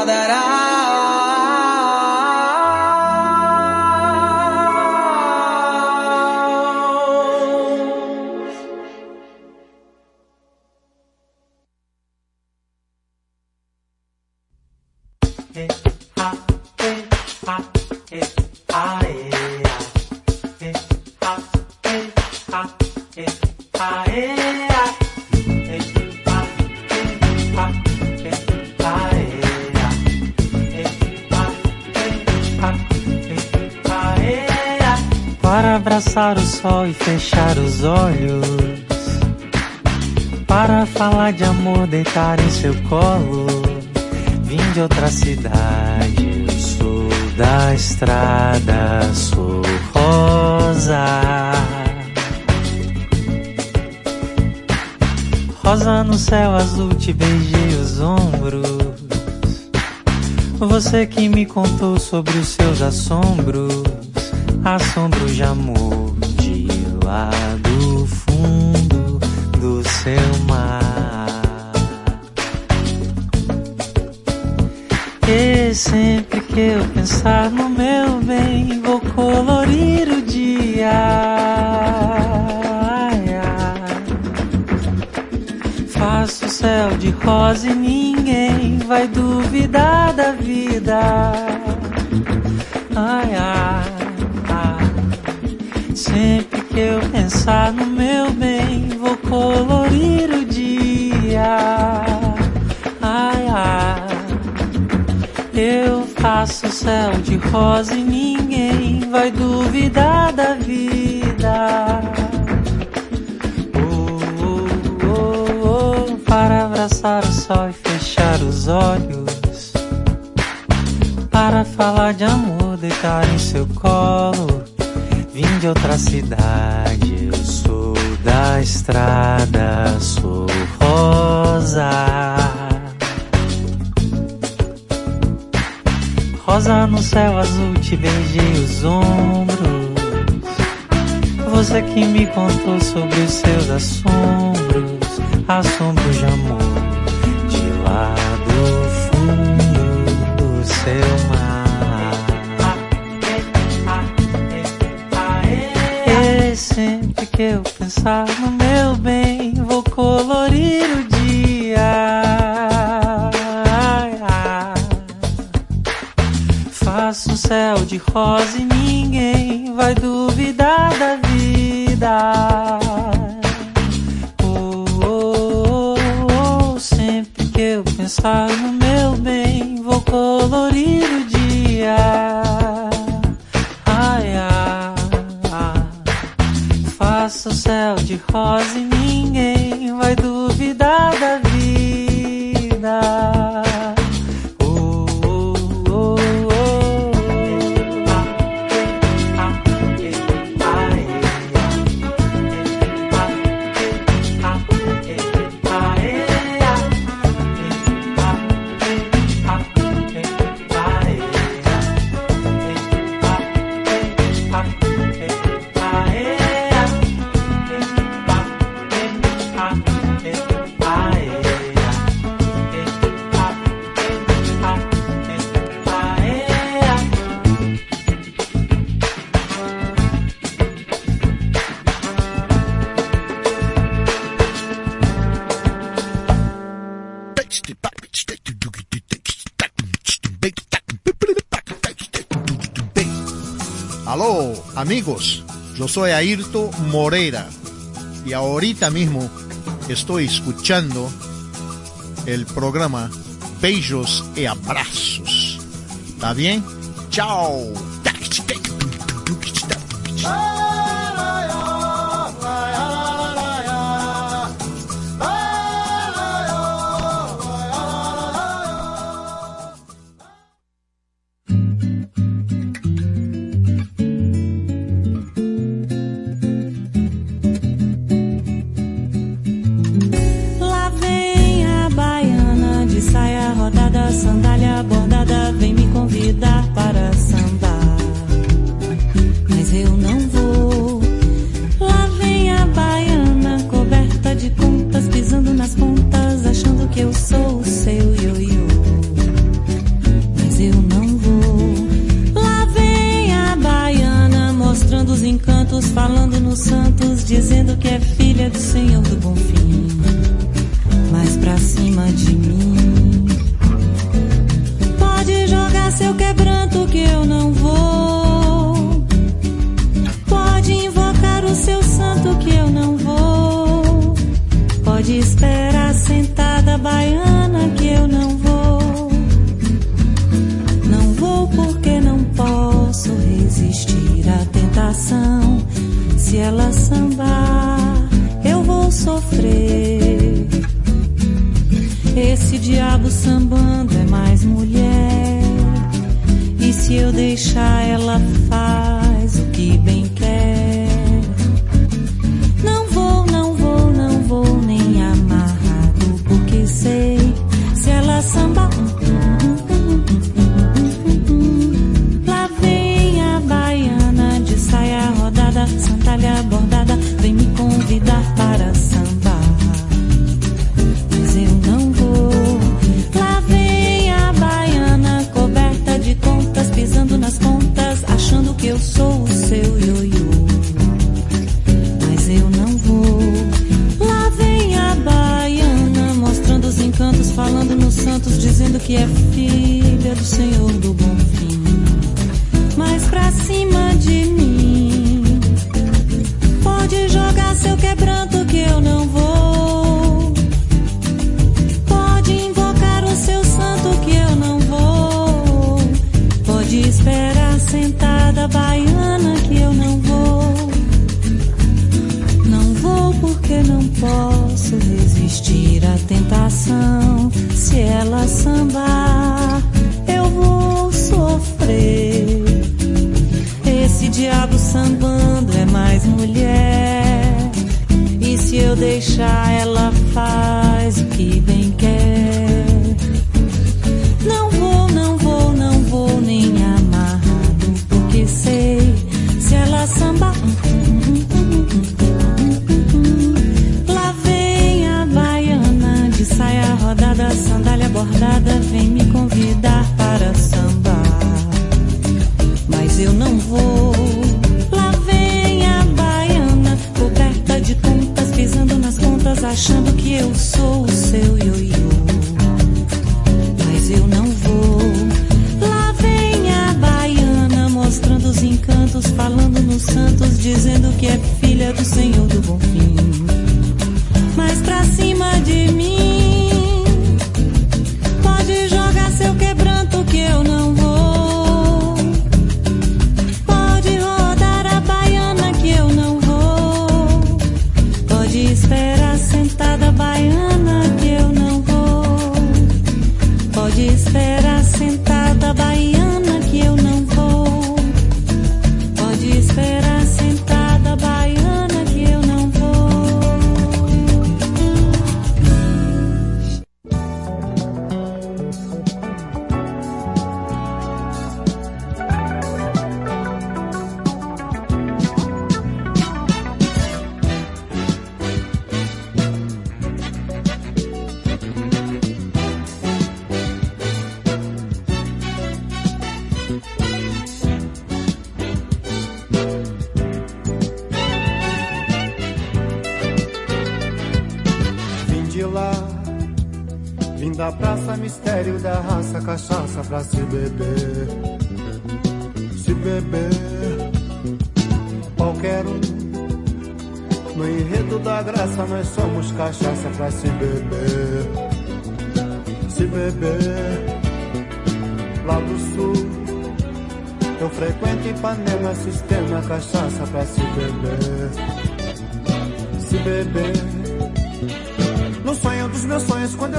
Para abraçar o sol e fechar os olhos. Para falar de amor, deitar em seu colo. Vim de outra cidade, sou da estrada, sou rosa. Rosa no céu azul, te beijei os ombros. Você que me contou sobre os seus assombros, assombros de amor de lá do fundo do seu mar. E sempre que eu pensar no meu bem, vou colorir o dia. faço céu de rosa e ninguém vai duvidar da vida. Ai, ai, ai. Sempre que eu pensar no meu bem, vou colorir o dia. Ai, ai. Eu faço céu de rosa e ninguém vai duvidar da vida. abraçar o sol e fechar os olhos. Para falar de amor, deitar em seu colo. Vim de outra cidade, eu sou da estrada, sou rosa. Rosa no céu azul, te beijei os ombros. Você que me contou sobre os seus assuntos Sombra de amor, de lá do fundo do seu mar. E sempre que eu pensar no meu bem, vou colorir o dia. Faço um céu de rosa e ninguém vai duvidar da vida. pensar no meu bem, vou colorir o dia. Ai, ai, ai. faço o céu de rosa e Amigos, yo soy Ayrto Morera y ahorita mismo estoy escuchando el programa Beijos y Abrazos. ¿Está bien? Chao. deixar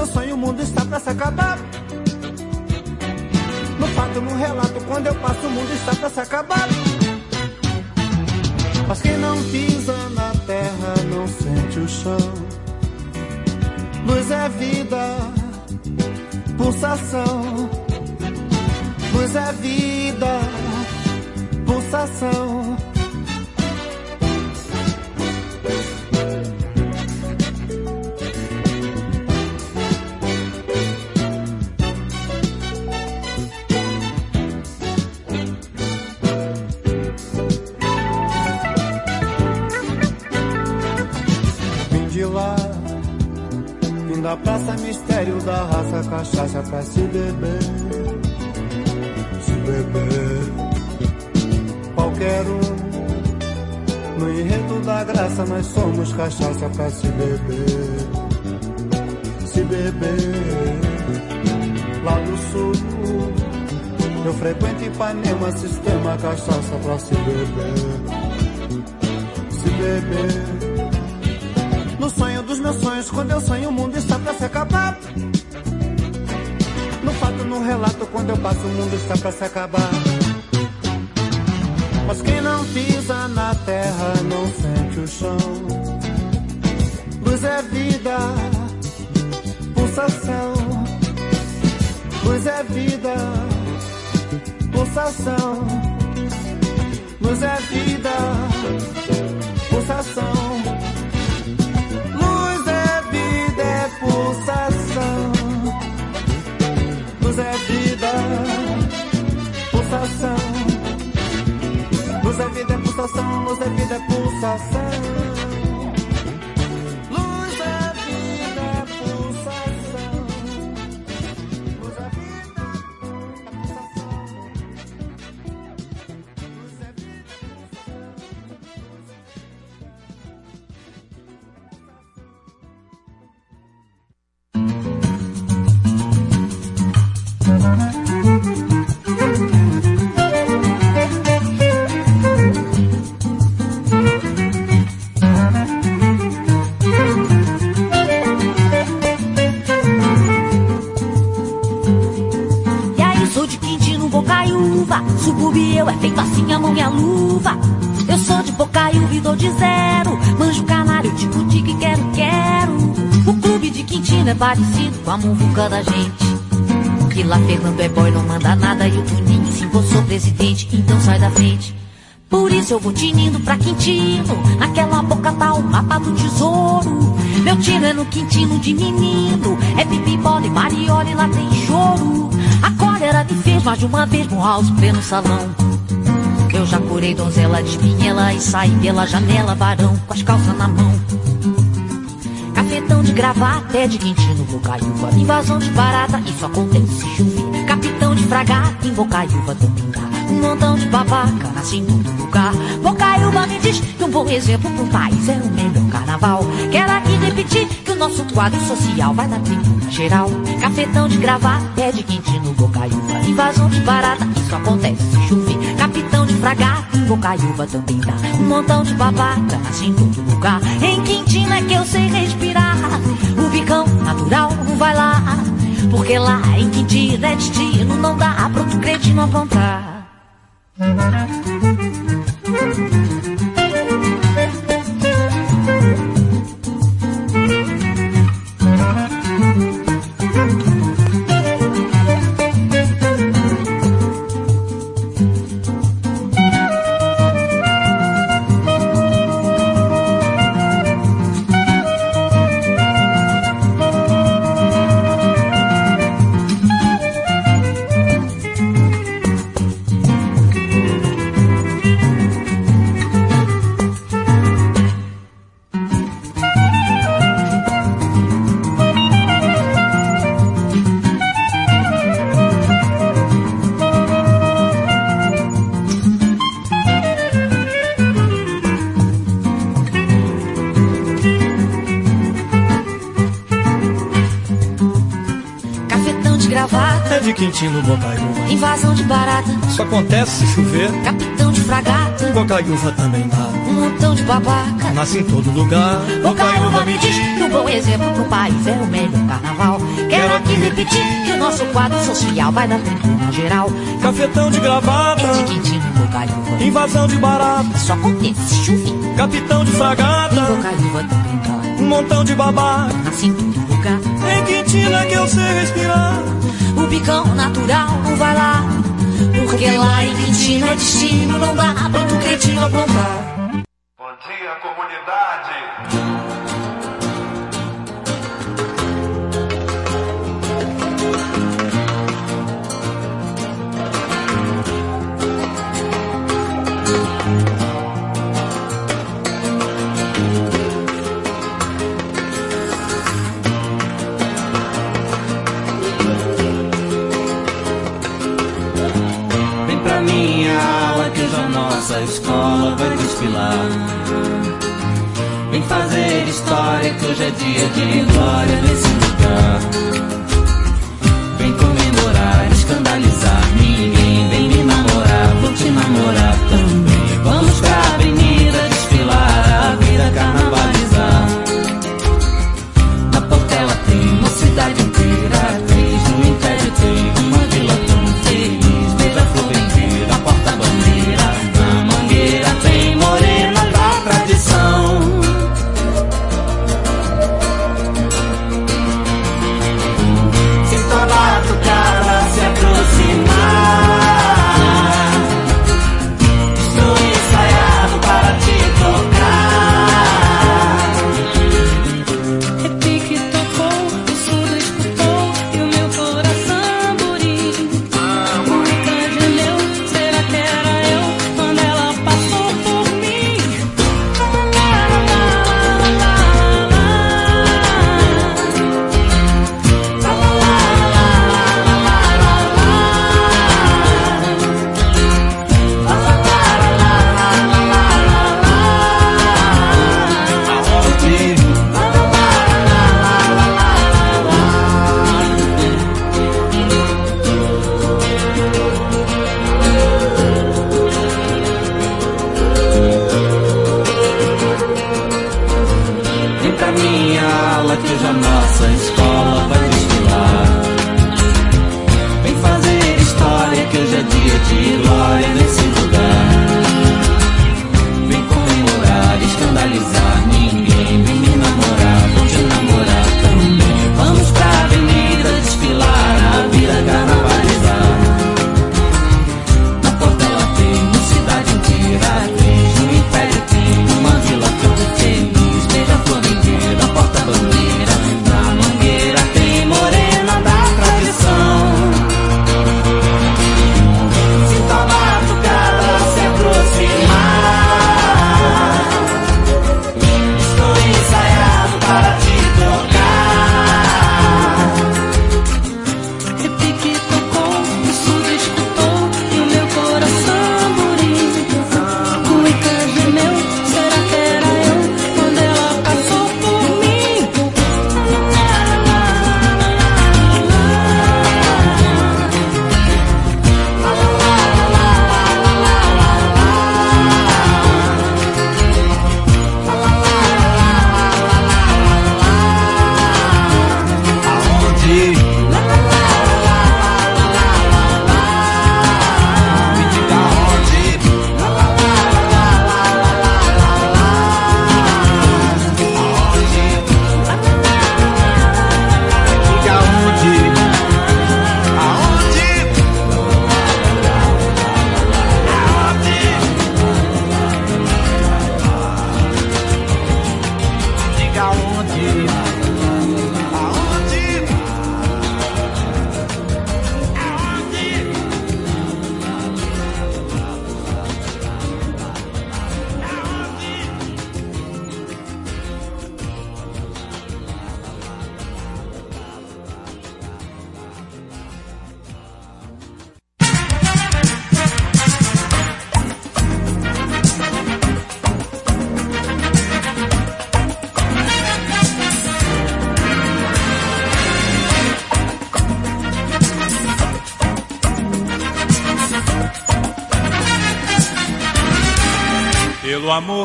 sonhos, quando eu sonho, o mundo está pra se acabar. No fato, no relato, quando eu passo, o mundo está pra se acabar. Mas quem não pisa na terra não sente o chão. Luz é vida, pulsação. Luz é vida, pulsação. Se beber. Se beber, qualquer um. No enredo da graça, nós somos cachaça pra se beber. Se beber, lá do sul. Eu frequento Ipanema, sistema cachaça pra se beber. Se beber. No sonho dos meus sonhos, quando eu sonho, o mundo está pra se acabar. No relato, quando eu passo, o mundo está pra se acabar. Mas quem não pisa na terra não sente o chão. Luz é vida, pulsação. Luz é vida, pulsação. Luz é vida, pulsação. Vida, é pulsação. Luz com a muvuca da gente. Que lá Fernando é boy, não manda nada e o Tuninho se sou presidente, então sai da frente. Por isso eu vou tinindo pra Quintino, naquela boca tá o mapa do tesouro. Meu tiro é no Quintino de menino, é pipi, bola e marioli, lá tem choro. A cólera me fez mais de uma vez no house, pleno salão. Eu já curei donzela de espinhela e saí pela janela, varão, com as calças na mão. Cafetão de gravata é de Quintino, Bocaiúva. Invasão de barata, isso acontece se chover. Capitão de fragata, em Bocaiúva dá. Um montão de babaca, nasce em todo lugar. Bocaiúva me diz que um bom exemplo pro país é o melhor carnaval. Quero aqui repetir que o nosso quadro social vai na tribuna geral. Cafetão de gravata é de Quintino, Bocaiúva. Invasão de barata, isso acontece se chover. Capitão de fragata, em Bocaiúva também dá. Um montão de babaca, nasce em todo lugar. Em Quintino é que eu sei respirar. Bicão natural vai lá. Porque lá em Quintino é destino, não dá pra outro cretino aprontar. Quintino, Bocaiúva. Invasão de barata. Isso acontece se chover. Capitão de fragata. Bocaiúva também dá. Um montão de babaca. Nasce em todo lugar. Bocaiúva me diz que um bom exemplo pro país é o melhor carnaval. Quero aqui repetir que o nosso quadro social vai dar tempo na geral. Cafetão de gravata. É de Quintino, Bocaiúva. Invasão de barata. Isso acontece se chover. Capitão de fragata. Em Bocaiúva também dá. Um montão de babaca. Nasce em todo lugar. Em Quintino é que eu sei respirar. O bicão natural não vai lá. Porque lá em Quintino é destino, não dá pra outro cretino aprontar.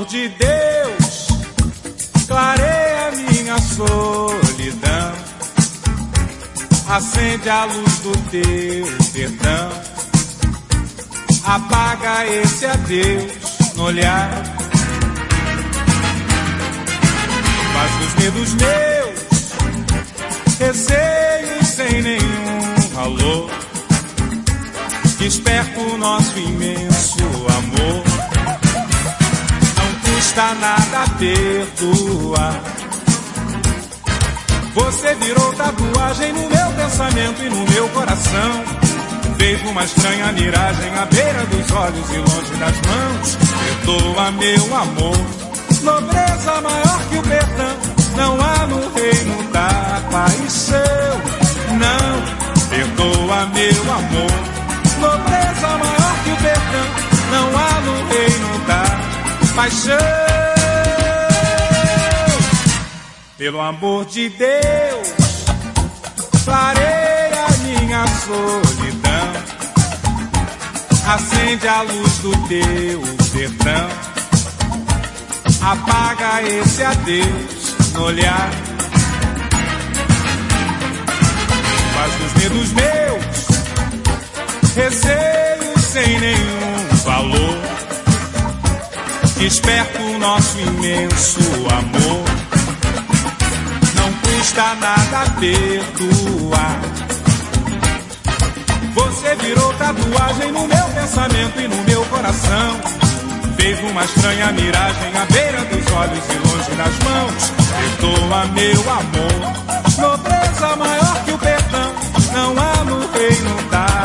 De Deus, clareia minha solidão. Acende a luz do teu Nada perdoar. Você virou tatuagem no meu pensamento e no meu coração. Fez uma estranha miragem à beira dos olhos e longe das mãos. Perdoa, meu amor. Nobreza maior que o perdão. Não há no reino da paixão. Não, perdoa, meu amor. Nobreza maior que o perdão. Não há no reino da paixão. Pelo amor de Deus, clareia minha solidão. Acende a luz do teu perdão. Apaga esse adeus no olhar. Faz dos medos meus receios sem nenhum valor. Desperta o nosso imenso amor custa nada perdoar. Você virou tatuagem no meu pensamento e no meu coração. Fez uma estranha miragem à beira dos olhos e longe das mãos. Perdoa, meu amor. Nobreza maior que o perdão. Não há no reino da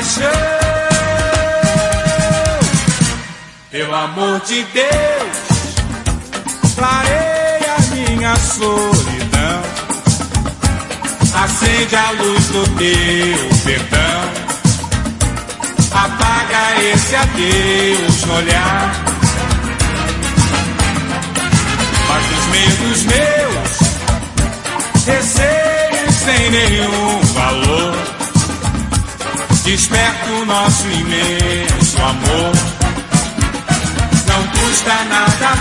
paixão. Pelo amor de Deus, clareia minha solidão. Acende a luz do teu perdão. Apaga esse adeus olhar. Faz dos medos meus receios sem nenhum valor. Desperta o nosso imenso amor. Não custa nada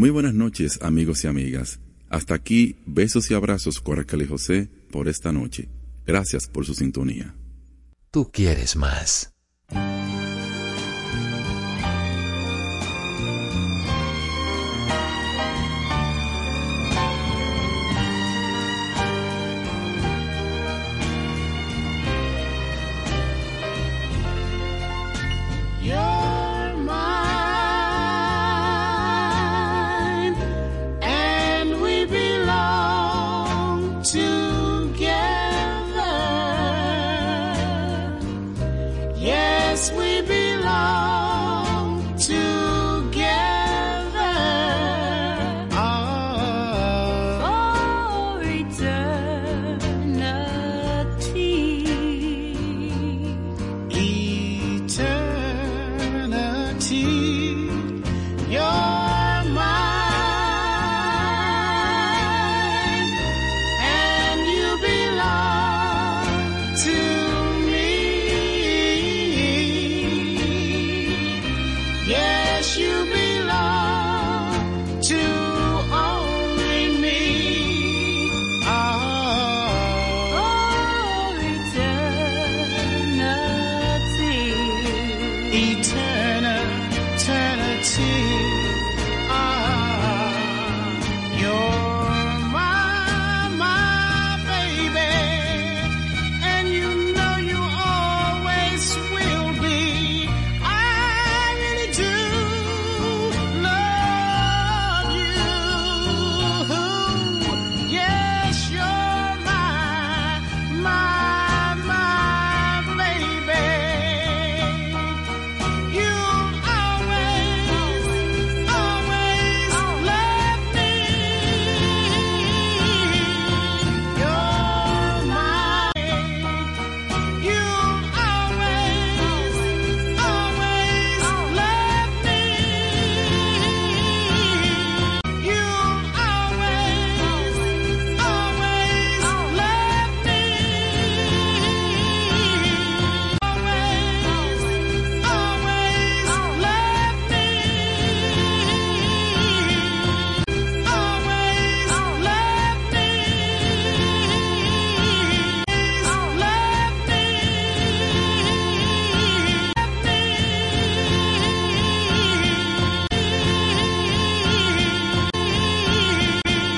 Muy buenas noches, amigos y amigas. Hasta aquí, besos y abrazos y José por esta noche. Gracias por su sintonía. Tú quieres más.